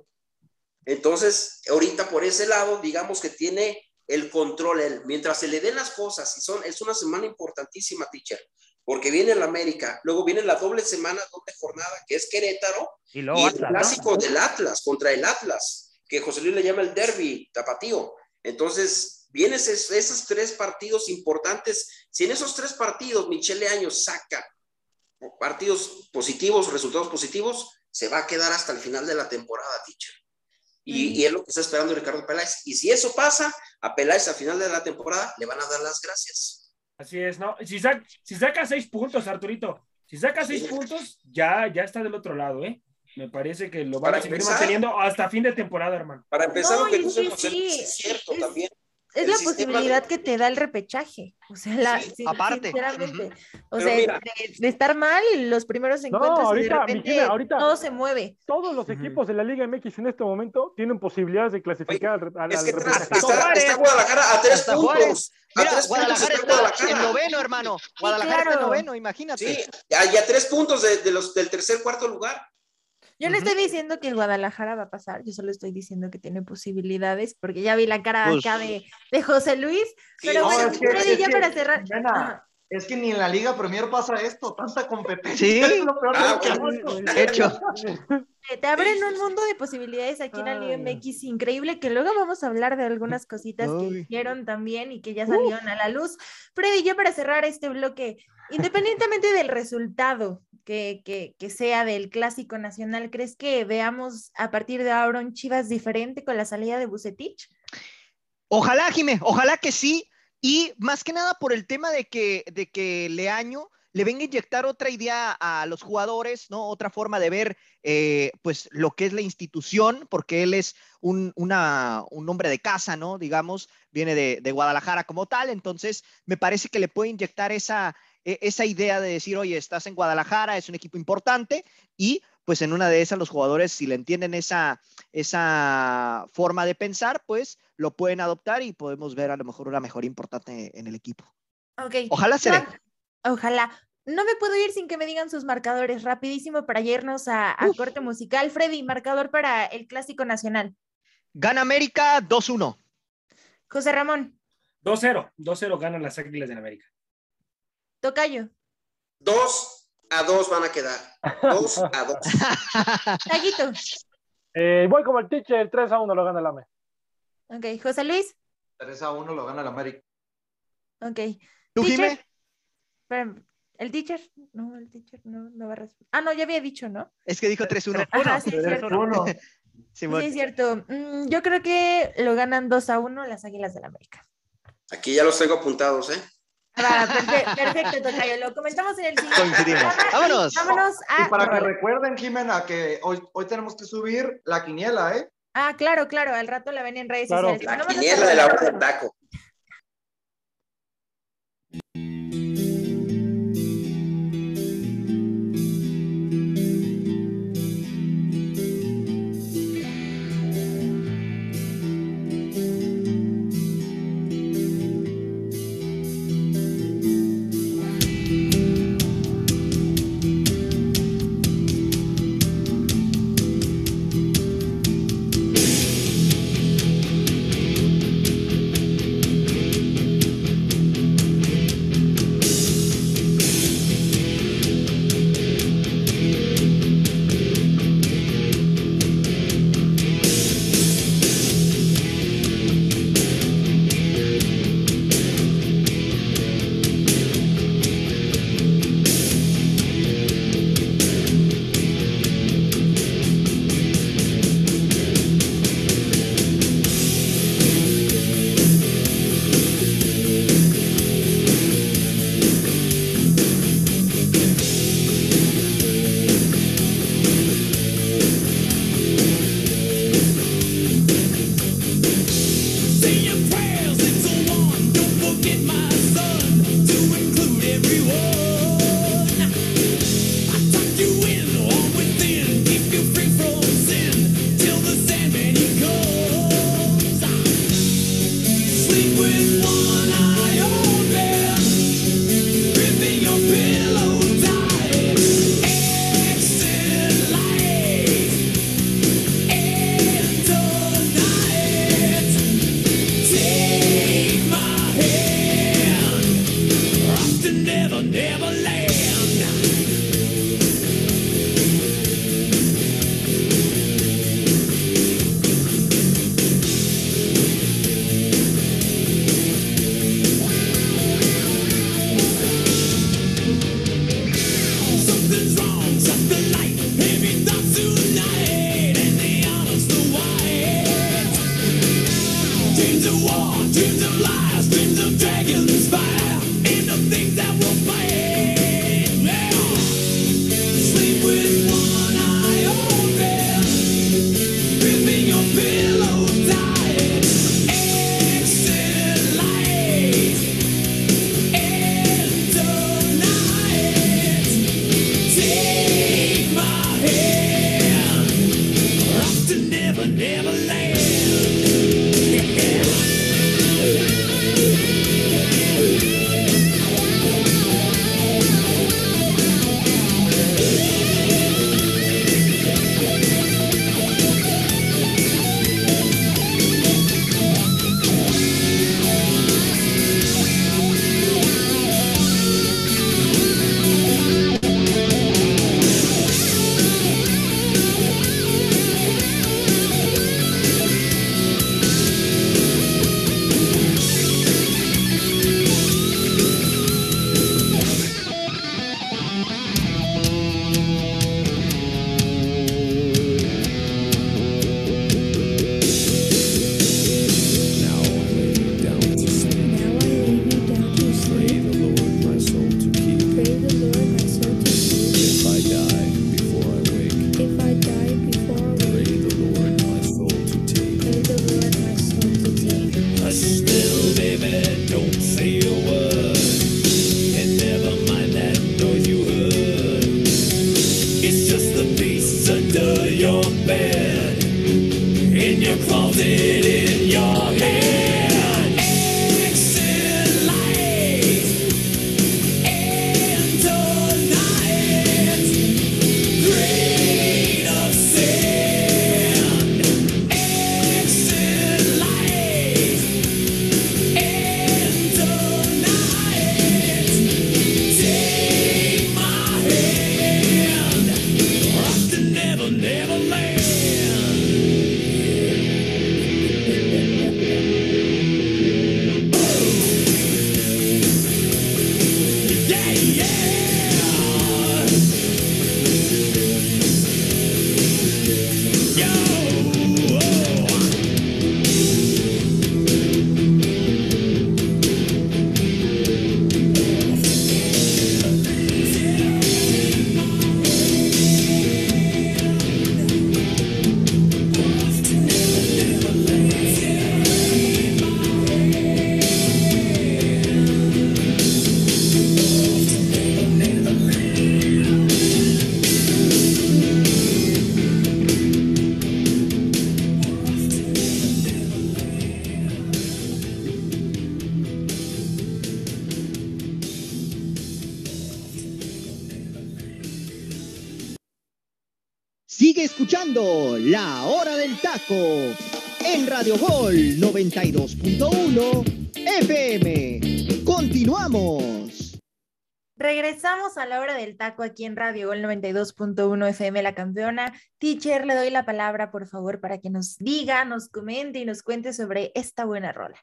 Entonces, ahorita por ese lado, digamos que tiene el control él. Mientras se le den las cosas, y son, es una semana importantísima, teacher, porque viene el América, luego viene la doble semana, doble jornada, que es Querétaro, Y y luego el clásico del Atlas contra el Atlas, que José Luis le llama el derby tapatío. Entonces, vienen esos, esos tres partidos importantes. Si en esos tres partidos Michele Año saca partidos positivos, resultados positivos, se va a quedar hasta el final de la temporada, teacher. Y, y es lo que está esperando Ricardo Peláez. Y si eso pasa, a Peláez al final de la temporada le van a dar las gracias. Así es, ¿no? Si, sac- si saca seis puntos, Arturito, si saca seis Sí. puntos, ya, ya está del otro lado, ¿eh? Me parece que lo van Para a seguir empezar. manteniendo hasta fin de temporada, hermano. Para empezar, No, lo que sí, sí, es cierto es- también. Es la sistema de- posibilidad que te da el repechaje. O sea, la, Sí, sin- aparte. sinceramente. O Pero sea, mira. de, de estar mal los primeros encuentros y de ahorita, repente Mijina, ahorita- todo se mueve. Todos los equipos de la Liga MX en este momento tienen posibilidades de clasificar al, re- al- Es al que repechaje. está, está- Guadalajara a tres Hasta puntos. Juárez. A Mira, tres puntos Guadalajara está está Guadalajara. en noveno, hermano. Guadalajara está en claro. noveno, imagínate. Sí, ya, ya tres puntos de, de los, del tercer, cuarto lugar. Yo no estoy diciendo que Guadalajara va a pasar, yo solo estoy diciendo que tiene posibilidades, porque ya vi la cara Pues- acá de, de José Luis. Pero no, bueno, es que- Freddy, es ya que, para cerrar. Es que ni en la Liga Premier pasa esto, tanta competencia. Sí. Es lo peor Ah, del bueno. De hecho, Eh, Te abren un mundo de posibilidades aquí en la Liga. MX increíble, que luego vamos a hablar de algunas cositas que hicieron también y que ya salieron a la luz. Freddy, ya para cerrar este bloque, independientemente del resultado que, que, que sea del Clásico Nacional, ¿crees que veamos a partir de ahora un Chivas diferente con la salida de Bucetich? ojalá, Jimé, ojalá que sí. Y más que nada por el tema de que, de que Leaño le venga a inyectar otra idea a los jugadores, ¿no? Otra forma de ver, eh, pues, lo que es la institución, porque él es un, una- un hombre de casa, ¿no? Digamos, viene de, de Guadalajara como tal, entonces me parece que le puede inyectar esa, esa idea de decir, oye, estás en Guadalajara, es un equipo importante, y pues en una de esas los jugadores, si le entienden esa, esa forma de pensar, pues lo pueden adoptar y podemos ver a lo mejor una mejora importante en el equipo. Ok. Ojalá se dé. Juan, Ojalá. No me puedo ir sin que me digan sus marcadores rapidísimo para irnos a, a corte musical. Freddy, marcador para el Clásico Nacional. Gana América 2-1. José Ramón, 2-0, 2-0 ganan las Águilas del América. Tocayo, Dos a dos van a quedar. Dos a dos. Taguito. Eh, voy como el teacher, 3 a 1 lo gana el AME. Ok, José Luis. 3 a 1 lo gana el América. Ok. ¿Tú? Espérame, ¿El teacher? No, el teacher no, no va a responder. Ah, no, ya había dicho, ¿no? Es que dijo 3-1. Ajá, sí, es cierto. Uno. Simón. Sí, es cierto. Mm, yo creo que lo ganan 2 a 1 las Águilas del América. Aquí ya los tengo apuntados, ¿eh? Va, perfe- perfecto, Tocayo. Lo comentamos en el siguiente. Vámonos. Vámonos a. Y para que recuerden, Jimena, que hoy, hoy tenemos que subir la quiniela, ¿eh? Ah, claro, claro. Al rato la ven en redes Claro. sociales. La quiniela de la hora del taco. Sleep with one escuchando La Hora del Taco en Radio Gol 92.1 FM. Continuamos. Regresamos a la hora del taco aquí en Radio Gol 92.1 FM, la campeona. Teacher, le doy la palabra, por favor, para que nos diga, nos comente y nos cuente sobre esta buena rola.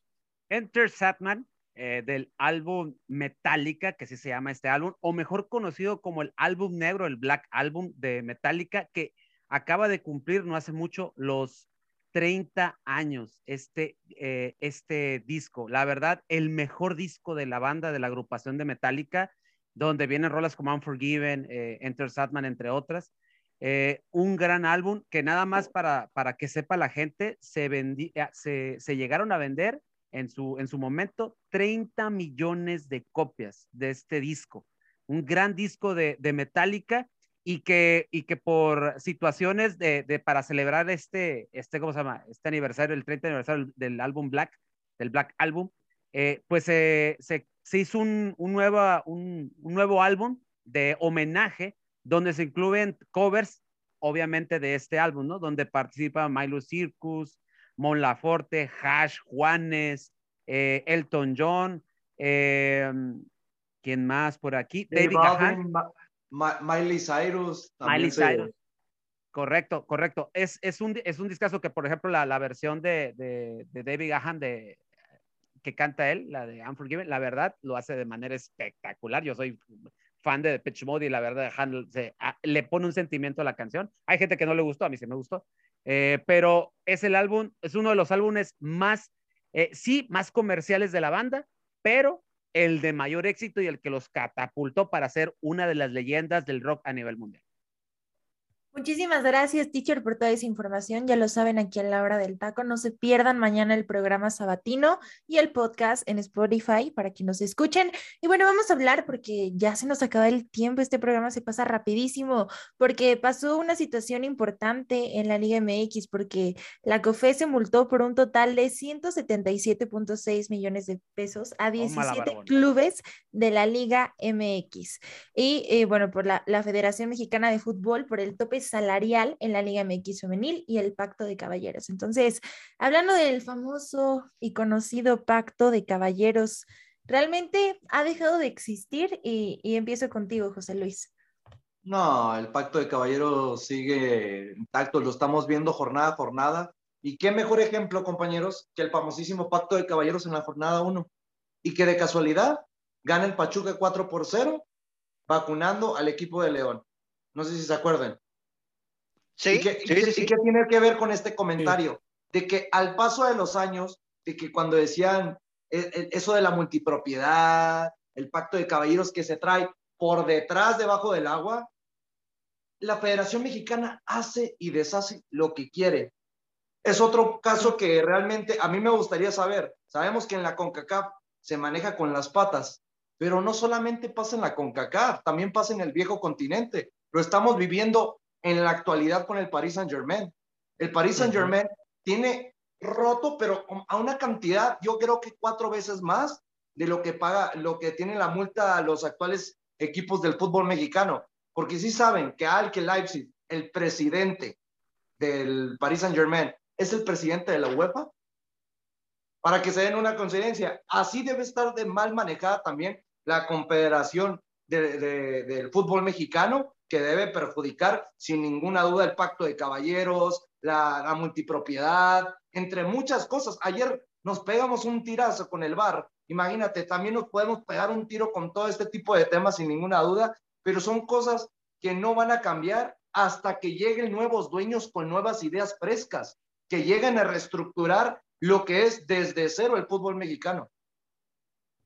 Enter Satman, eh, del álbum Metallica, que así se llama este álbum, o mejor conocido como el álbum negro, el Black Album de Metallica, que acaba de cumplir no hace mucho los 30 años este, eh, este disco. La verdad, el mejor disco de la banda, de la agrupación de Metallica, donde vienen rolas como Unforgiven, eh, Enter Satman, entre otras. Eh, un gran álbum que nada más para, para que sepa la gente, se, vendí, eh, se, se llegaron a vender en su, en su momento 30 millones de copias de este disco. Un gran disco de, de Metallica y que, y que por situaciones de, de, para celebrar este, este, ¿cómo se llama? Este aniversario, el 30 aniversario del álbum Black, del Black Album, eh, pues eh, se, se, hizo un, un, nueva, un, un, nuevo álbum de homenaje donde se incluyen covers, obviamente, de este álbum, ¿no? Donde participa Milo Circus, Mon Laforte, Hash, Juanes, eh, Elton John, eh, ¿quién más por aquí? David Gahan. Miley Cyrus. Miley Cyrus. Correcto, correcto. Es, es, un, es un discazo que, por ejemplo, la, la versión de, de, de, David Gahan de, que canta él, la de Unforgiven, la verdad, lo hace de manera espectacular. Yo soy fan de Pitch Mode y la verdad, Han se, a, le pone un sentimiento a la canción. Hay gente que no le gustó, a mí sí me gustó. Eh, pero es el álbum, es uno de los álbumes más, eh, sí, más comerciales de la banda, pero el de mayor éxito y el que los catapultó para ser una de las leyendas del rock a nivel mundial. Muchísimas gracias, teacher, por toda esa información. Ya lo saben aquí en la hora del taco. No se pierdan mañana el programa sabatino y el podcast en Spotify para que nos escuchen. Y bueno, vamos a hablar porque ya se nos acaba el tiempo. Este programa se pasa rapidísimo porque pasó una situación importante en la Liga MX porque la COFE se multó por un total de 177.6 millones de pesos a 17 oh, clubes de la Liga MX. Y eh, bueno, por la, la Federación Mexicana de Fútbol, por el tope salarial en la Liga MX femenil y el pacto de caballeros. Entonces, hablando del famoso y conocido pacto de caballeros, realmente ha dejado de existir y, empiezo contigo, José Luis. No, el pacto de caballeros sigue intacto, lo estamos viendo jornada a jornada. Y qué mejor ejemplo, compañeros, que el famosísimo pacto de caballeros en la jornada 1. Y que de casualidad gana el Pachuca 4 por 0, vacunando al equipo de León. No sé si se acuerdan. Sí, ¿Y qué, sí, y sí, sí. qué tiene que ver con este comentario? De que al paso de los años, de que cuando decían eh, eso de la multipropiedad, el pacto de caballeros que se trae por detrás, debajo del agua, la Federación Mexicana hace y deshace lo que quiere. Es otro caso que realmente a mí me gustaría saber. Sabemos que en la CONCACAF se maneja con las patas, pero no solamente pasa en la CONCACAF, también pasa en el viejo continente. Lo estamos viviendo en la actualidad con el Paris Saint Germain. El Paris Saint Germain uh -huh. tiene roto, pero a una cantidad, yo creo que cuatro veces más de lo que paga, lo que tiene la multa a los actuales equipos del fútbol mexicano. Porque sí saben que al que Leipzig, el presidente del Paris Saint Germain, es el presidente de la UEFA. Para que se den una coincidencia, así debe estar de mal manejada también la confederación de, de, del fútbol mexicano que debe perjudicar sin ninguna duda el pacto de caballeros, la, multipropiedad, entre muchas cosas. Ayer nos pegamos un tirazo con el bar. Imagínate, también nos podemos pegar un tiro con todo este tipo de temas sin ninguna duda, pero son cosas que no van a cambiar hasta que lleguen nuevos dueños con nuevas ideas frescas, que lleguen a reestructurar lo que es desde cero el fútbol mexicano.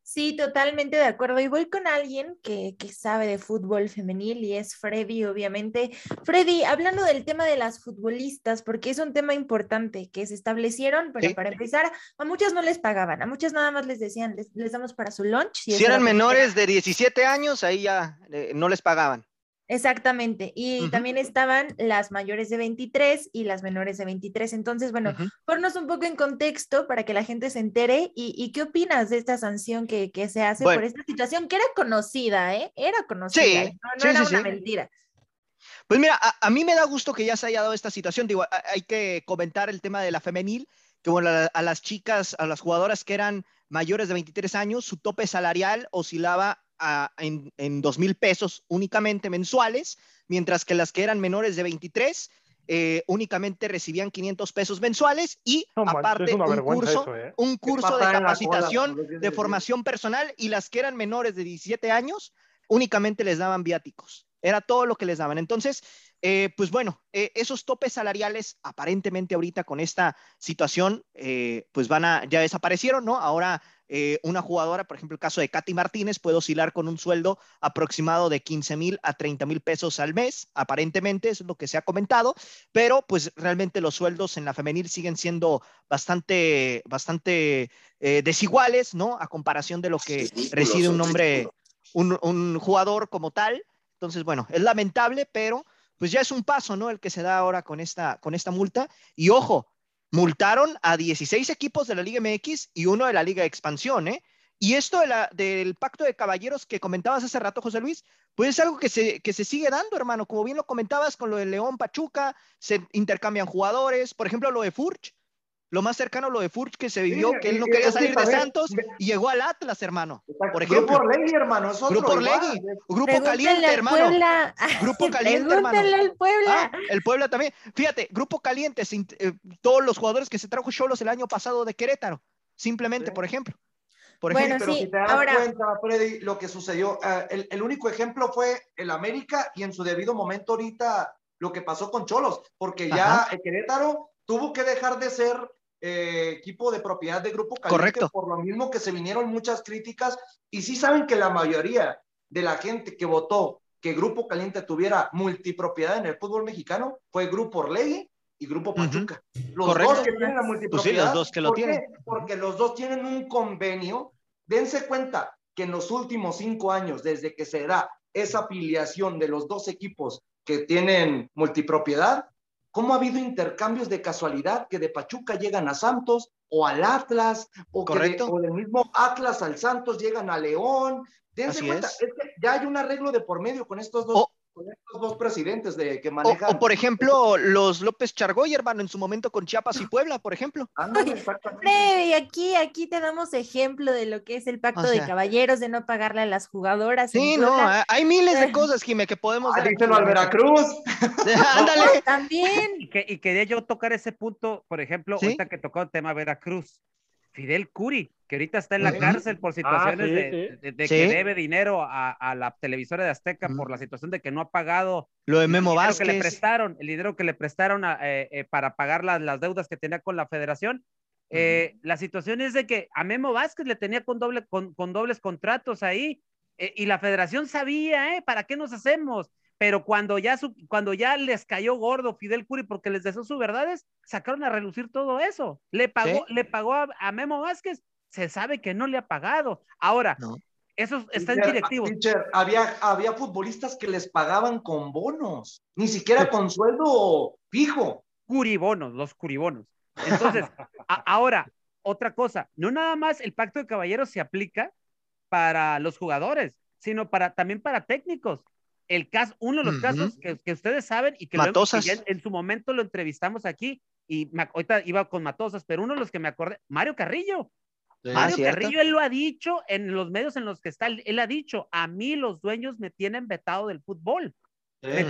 Sí, totalmente de acuerdo. Y voy con alguien que, que, sabe de fútbol femenil y es Freddy, obviamente. Freddy, hablando del tema de las futbolistas, porque es un tema importante que se establecieron, pero sí. para empezar, a muchas no les pagaban, a muchas nada más les decían, les, les damos para su lunch. Si eran menores de 17 años, ahí ya eh, no les pagaban. Exactamente. Y uh -huh. también estaban las mayores de 23 y las menores de 23. Entonces, bueno, uh -huh. ponnos un poco en contexto para que la gente se entere. ¿Y, y qué opinas de esta sanción que, que se hace bueno. por esta situación que era conocida, ¿eh? Era conocida, sí, ¿eh? no, no sí, era sí, una mentira. Pues mira, a, a mí me da gusto que ya se haya dado esta situación. Digo, a- hay que comentar el tema de la femenil, que bueno, a, a las chicas, a las jugadoras que eran mayores de 23 años, su tope salarial oscilaba a- en, en 2 mil pesos únicamente mensuales, mientras que las que eran menores de 23 eh, únicamente recibían 500 pesos mensuales y No aparte un vergüenza curso, eso, ¿eh? un curso de cola, capacitación de formación personal y las que eran menores de 17 años únicamente les daban viáticos. Era todo lo que les daban. Entonces, eh, pues bueno, eh, esos topes salariales aparentemente ahorita con esta situación, eh, pues van a, ya desaparecieron, ¿no? Ahora eh, una jugadora, por ejemplo, el caso de Katy Martínez, puede oscilar con un sueldo aproximado de 15 mil a 30 mil pesos al mes, aparentemente, eso es lo que se ha comentado, pero pues realmente los sueldos en la femenil siguen siendo bastante, bastante desiguales, ¿no? A comparación de lo que recibe un hombre, un, un jugador como tal. Entonces, bueno, es lamentable, pero pues ya es un paso, ¿no? El que se da ahora con esta, con esta multa. Y ojo, multaron a 16 equipos de la Liga MX y uno de la Liga Expansión, ¿eh? Y esto de del pacto de caballeros que comentabas hace rato, José Luis, pues es algo que se, que se sigue dando, hermano. Como bien lo comentabas con lo de León Pachuca, se intercambian jugadores. Por ejemplo, lo de Furch, lo más cercano a lo de Furch que se vivió, Sí, que él no y- quería que salir de Santos y llegó al Atlas, hermano. Exacto. Por Grupo ejemplo. Orlegui, hermano, es otro. Grupo. Orlegui, Grupo Caliente, al hermano. Puebla. Grupo Caliente, hermano. Al Puebla. Ah, el Puebla también. Fíjate, Grupo Caliente, sin- eh, todos los jugadores que se trajo Cholos el año pasado de Querétaro, simplemente, Sí. por ejemplo. Por Bueno, ejemplo. Pero sí, si te das ahora- cuenta, Freddy, lo que sucedió, eh, el, el único ejemplo fue el América y en su debido momento ahorita lo que pasó con Cholos, porque ya Ajá. el Querétaro tuvo que dejar de ser eh, equipo de propiedad de Grupo Caliente Correcto. por lo mismo que se vinieron muchas críticas y sí saben que la mayoría de la gente que votó que Grupo Caliente tuviera multipropiedad en el fútbol mexicano fue Grupo Orlegui y Grupo. Pachuca. Los Correcto. dos que tienen la multipropiedad. Pues sí, los dos que lo ¿Por qué? tienen. Porque los dos tienen un convenio. Dense cuenta que en los últimos cinco años, desde que se da esa afiliación de los dos equipos que tienen multipropiedad, ¿cómo ha habido intercambios de casualidad que de Pachuca llegan a Santos o al Atlas o, que de- Correcto. o del mismo Atlas al Santos llegan a León? Dense Así cuenta, es. es que ya hay un arreglo de por medio con estos dos, O- con estos dos presidentes de, que manejan. o, por ejemplo, los López Chargoy, hermano, en su momento con Chiapas y Puebla, por ejemplo. Freddy, aquí, aquí te damos ejemplo de lo que es el pacto O de caballeros, de no pagarle a las jugadoras. Sí, no, Puebla. hay- miles de Eh. cosas, Jimé, que podemos Ah, díselo al. Veracruz. Ándale. También. Y, que, y quería yo tocar ese punto, por ejemplo, ¿Sí? ahorita que tocó el tema Veracruz. Fidel Curi, que ahorita está en la cárcel por situaciones sí, de, sí. de- de Sí. que debe dinero a, a la televisora de Azteca por la situación de que no ha pagado Lo de el Memo dinero que le prestaron, el dinero que le prestaron a- eh, eh, para pagar las, las deudas que tenía con la federación. Eh, La situación es de que a Memo Vázquez le tenía con, doble, con, con dobles contratos ahí eh, y la federación sabía, ¿eh? ¿Para qué nos hacemos? Pero cuando ya, su- cuando ya les cayó gordo Fidel Curi porque les deseó sus verdades, sacaron a relucir todo eso. Le pagó, le pagó a, a Memo Vázquez, se sabe que no le ha pagado. Ahora, No. esos están Teacher, directivos. teacher, había, había futbolistas que les pagaban con bonos, ni siquiera con sueldo fijo. curibonos, los curibonos. Entonces, a- ahora, otra cosa, no nada más el pacto de caballeros se aplica para los jugadores, sino para también para técnicos. El caso, uno de los casos que, que ustedes saben y que, lo hemos- Matosas. que ya en, en su momento lo entrevistamos aquí y me ahorita iba con Matosas, pero uno de los que me acordé, Mario Carrillo. Ah, Mario cierto. Carrillo, él lo ha dicho en los medios en los que está, él, ha dicho, a mí los dueños me tienen vetado del fútbol.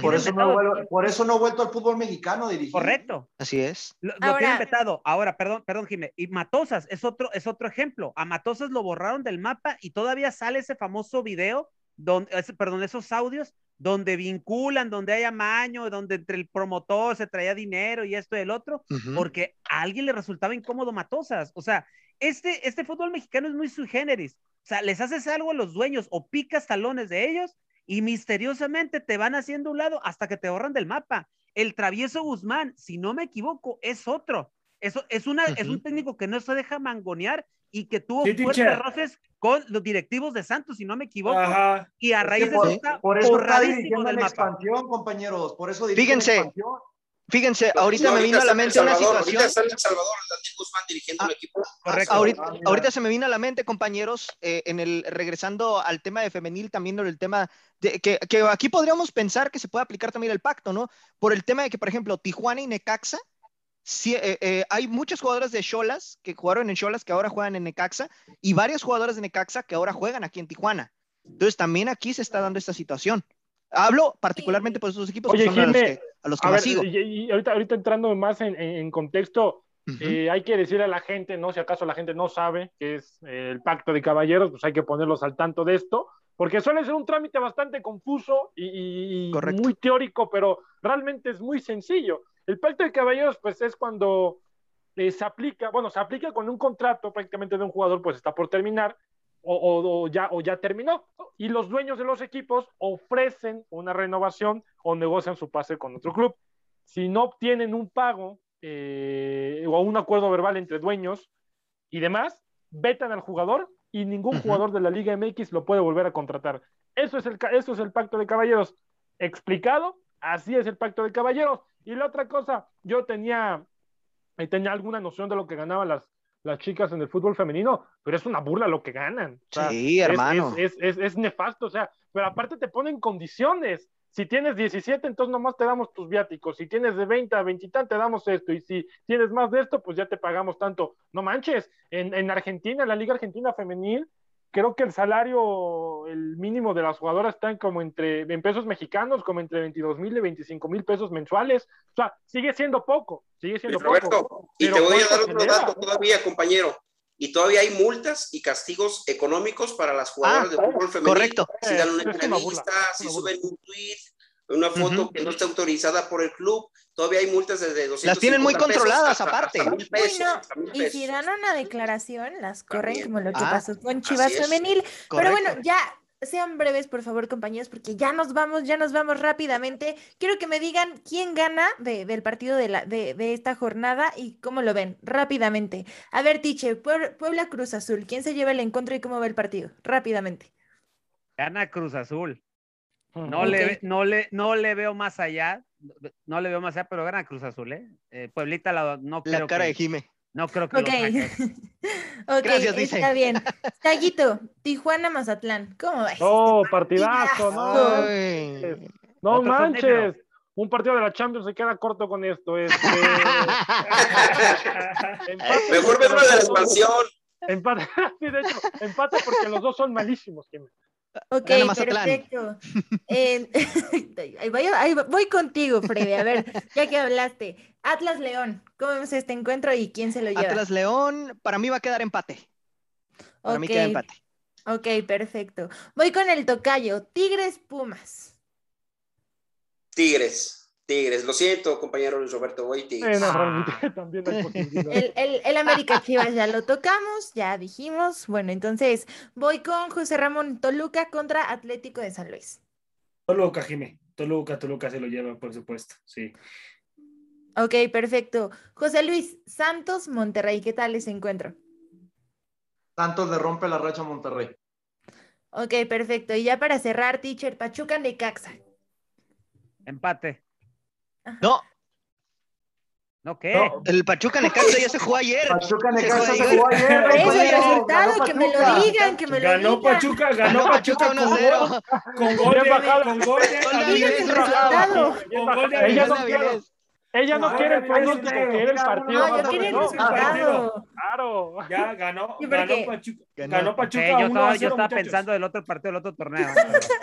Por, eso no vuelvo, por eso no he vuelto al fútbol mexicano dirigir. Correcto. Así es. Lo, lo Ahora- tienen vetado. Ahora, perdón, perdón, Jimé. Y Matosas es otro, es otro ejemplo. A Matosas lo borraron del mapa y todavía sale ese famoso video, donde, perdón, esos audios donde vinculan, donde hay amaño, donde entre el promotor se traía dinero y esto y el otro, porque a alguien le resultaba incómodo Matosas. O sea, este, este fútbol mexicano es muy sui generis. O sea, les haces algo a los dueños o picas talones de ellos y misteriosamente te van haciendo un lado hasta que te borran del mapa. El travieso Guzmán, si no me equivoco, es otro. Eso es, una, es un técnico que no se deja mangonear y que tuvo Sí, fuertes roces con los directivos de Santos, si no me equivoco, Ajá. y a Es que raíz de por, eso está por eso está del mapa. expansión, compañeros. Por eso Fíjense, expansión. Fíjense, ahorita me vino a la mente una situación. Ah, Ah, ahorita se me vino a la mente, compañeros, eh, en el regresando al tema de femenil, también el tema de que, que aquí podríamos pensar que se puede aplicar también el pacto, ¿no? Por el tema de que, por ejemplo, Tijuana y Necaxa, sí, eh, eh, hay muchas jugadoras de Cholas que jugaron en Cholas que ahora juegan en Necaxa y varias jugadoras de Necaxa que ahora juegan aquí en Tijuana. Entonces también aquí se está dando esta situación. Hablo particularmente por esos equipos Oye, que son a los que, a los que A más ver, sigo. y, y ahorita, ahorita entrando más en, en- en contexto, eh, hay que decirle a la gente, ¿no? Si acaso la gente no sabe qué es el pacto de caballeros, pues hay que ponerlos al tanto de esto, porque suele ser un trámite bastante confuso y, muy teórico, pero realmente es muy sencillo. El pacto de caballeros, pues es cuando eh, se aplica, bueno, se aplica con un contrato prácticamente de un jugador, pues está por terminar, o, o- o ya, o ya terminó. Y los dueños de los equipos ofrecen una renovación o negocian su pase con otro club. Si no obtienen un pago eh, o un acuerdo verbal entre dueños y demás, vetan al jugador y ningún jugador de la Liga MX lo puede volver a contratar. Eso es el, ca- eso es el pacto de caballeros explicado. Así es el pacto de caballeros. Y la otra cosa, yo tenía, eh, tenía alguna noción de lo que ganaban las, las chicas en el fútbol femenino, pero es una burla lo que ganan. O sea, Sí, hermano. Es, es, es, es nefasto, o sea, pero aparte te ponen condiciones. Si tienes 17, entonces nomás te damos tus viáticos. Si tienes de 20 a 20 y tan, te damos esto. Y si tienes más de esto, pues ya te pagamos tanto. No manches, en, en Argentina, en la Liga Argentina Femenil, creo que el salario, el mínimo de las jugadoras están como entre, en pesos mexicanos, como entre 22 mil y 25 mil pesos mensuales. O sea, sigue siendo poco, sigue siendo Roberto, poco. y te voy a ¿cuánto dar otro genera? dato todavía, compañero. Y todavía hay multas y castigos económicos para las jugadoras de fútbol femenino. correcto. Si dan una entrevista, si suben un tweet, una foto que no está autorizada por el club, todavía hay multas desde 200 Las tienen muy controladas, aparte. mil pesos, Uy, no. hasta mil Y si dan una declaración, las corren También. como lo que Ah, pasó con Chivas. Femenil. Pero bueno, ya sean breves, por favor, compañeros, porque ya nos vamos, ya nos vamos rápidamente. Quiero que me digan quién gana de- del partido de, la, de, de esta jornada y cómo lo ven, rápidamente. A ver, Tiche, Puebla, Cruz Azul, ¿quién se lleva el encuentro y cómo ve el partido? Rápidamente. Gana Cruz Azul. No, le, ve- no, le, no le veo más allá, no le veo más allá, pero gana Cruz Azul, ¿eh? Eh, Pueblita la- no La creo cara que, de Jime. no creo que Ok. lo ok, Gracias, dice. está bien. Taguito, Tijuana Mazatlán, ¿cómo ves? Oh, partidazo, no. No Otro manches. Un partido de la Champions se queda corto con esto. Este... empate Mejor verlo los de la expansión. Empate, sí, de hecho, empate porque los dos son malísimos. Jimmy. Ok, perfecto. Eh, ahí voy, ahí voy contigo, Freddy. A ver, ya que hablaste. Atlas León, ¿cómo vemos este encuentro y quién se lo lleva? Atlas León, para mí va a quedar empate. Para mí queda empate. Ok, perfecto. Voy con el tocayo. Tigres Pumas. Tigres, Tigres. Lo siento, compañero Luis Roberto, voy Eh, no, realmente también hay. El, el, el América Chivas ya lo tocamos, ya dijimos. Bueno, entonces voy con José Ramón Toluca contra Atlético de San Luis. Toluca, Jimé. Toluca, Toluca se lo lleva, por supuesto. Sí. Ok, perfecto. José Luis, Santos Monterrey, ¿qué tal ese encuentro? Santos le rompe la racha a Monterrey. Ok, perfecto. Y ya para cerrar, teacher, Pachuca Necaxa. Empate. No, ¿No qué? No, el Pachuca Necaxa ya se jugó ayer. Pachuca Necaxa se jugó ayer. Por eso el compañero, resultado, ganó que me lo Pachuca. digan, que me lo Ganó digan. Pachuca, ganó Ganó Pachuca Pachuca con 1-0. gol, con gol de, con gol de Ella no quiere, ella no Ah, quiere el pronóstico, quiere el partido. No, yo quiero el no, resultado. Claro. Ya ganó, ganó Pachuca. Ganó Sí, Pachuca yo 1 estaba, a yo 0, estaba muchachos. pensando del otro partido del otro torneo.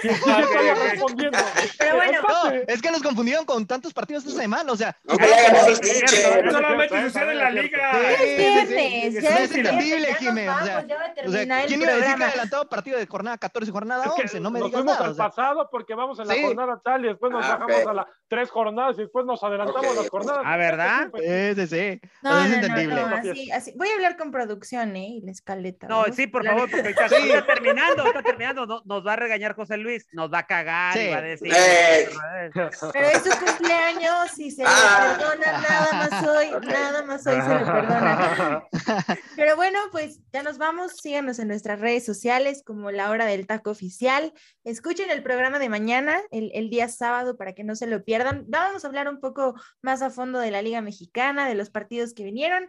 Sí, sí. Pero bueno, No, es que nos confundieron con tantos partidos esta semana. O sea, ganó el Sí, Tiche. Solamente sucede en la liga. Sí, es sí, sí, es es entendible, viernes, ya Jimé, nos o sea, a ¿quién iba a decir que adelantado partido de jornada 14 y jornada Es que 11? No me digas fuimos nada. al pasado porque vamos en la Sí. jornada tal y después nos Ah, bajamos a las tres jornadas y después nos adelantamos las jornadas. Ah, ¿verdad? Sí, sí, sí. No, es no, no, entendible. no. Voy a hablar con producción, ¿eh? Y la escaleta. No, vamos sí, por favor, porque ahorita Sí. está terminando, está terminando. no- nos va a regañar José Luis, nos va a cagar y Sí. va a decir. Eh. Pero es su cumpleaños y se le Ah. perdona nada más hoy, nada más hoy se le perdona. Pero bueno, pues ya nos vamos. Síganos en nuestras redes sociales como La Hora del Taco Oficial. Escuchen el programa de mañana, el, el día sábado, para que no se lo pierdan. Vamos a hablar un poco más a fondo de la Liga Mexicana, de los partidos que vinieron.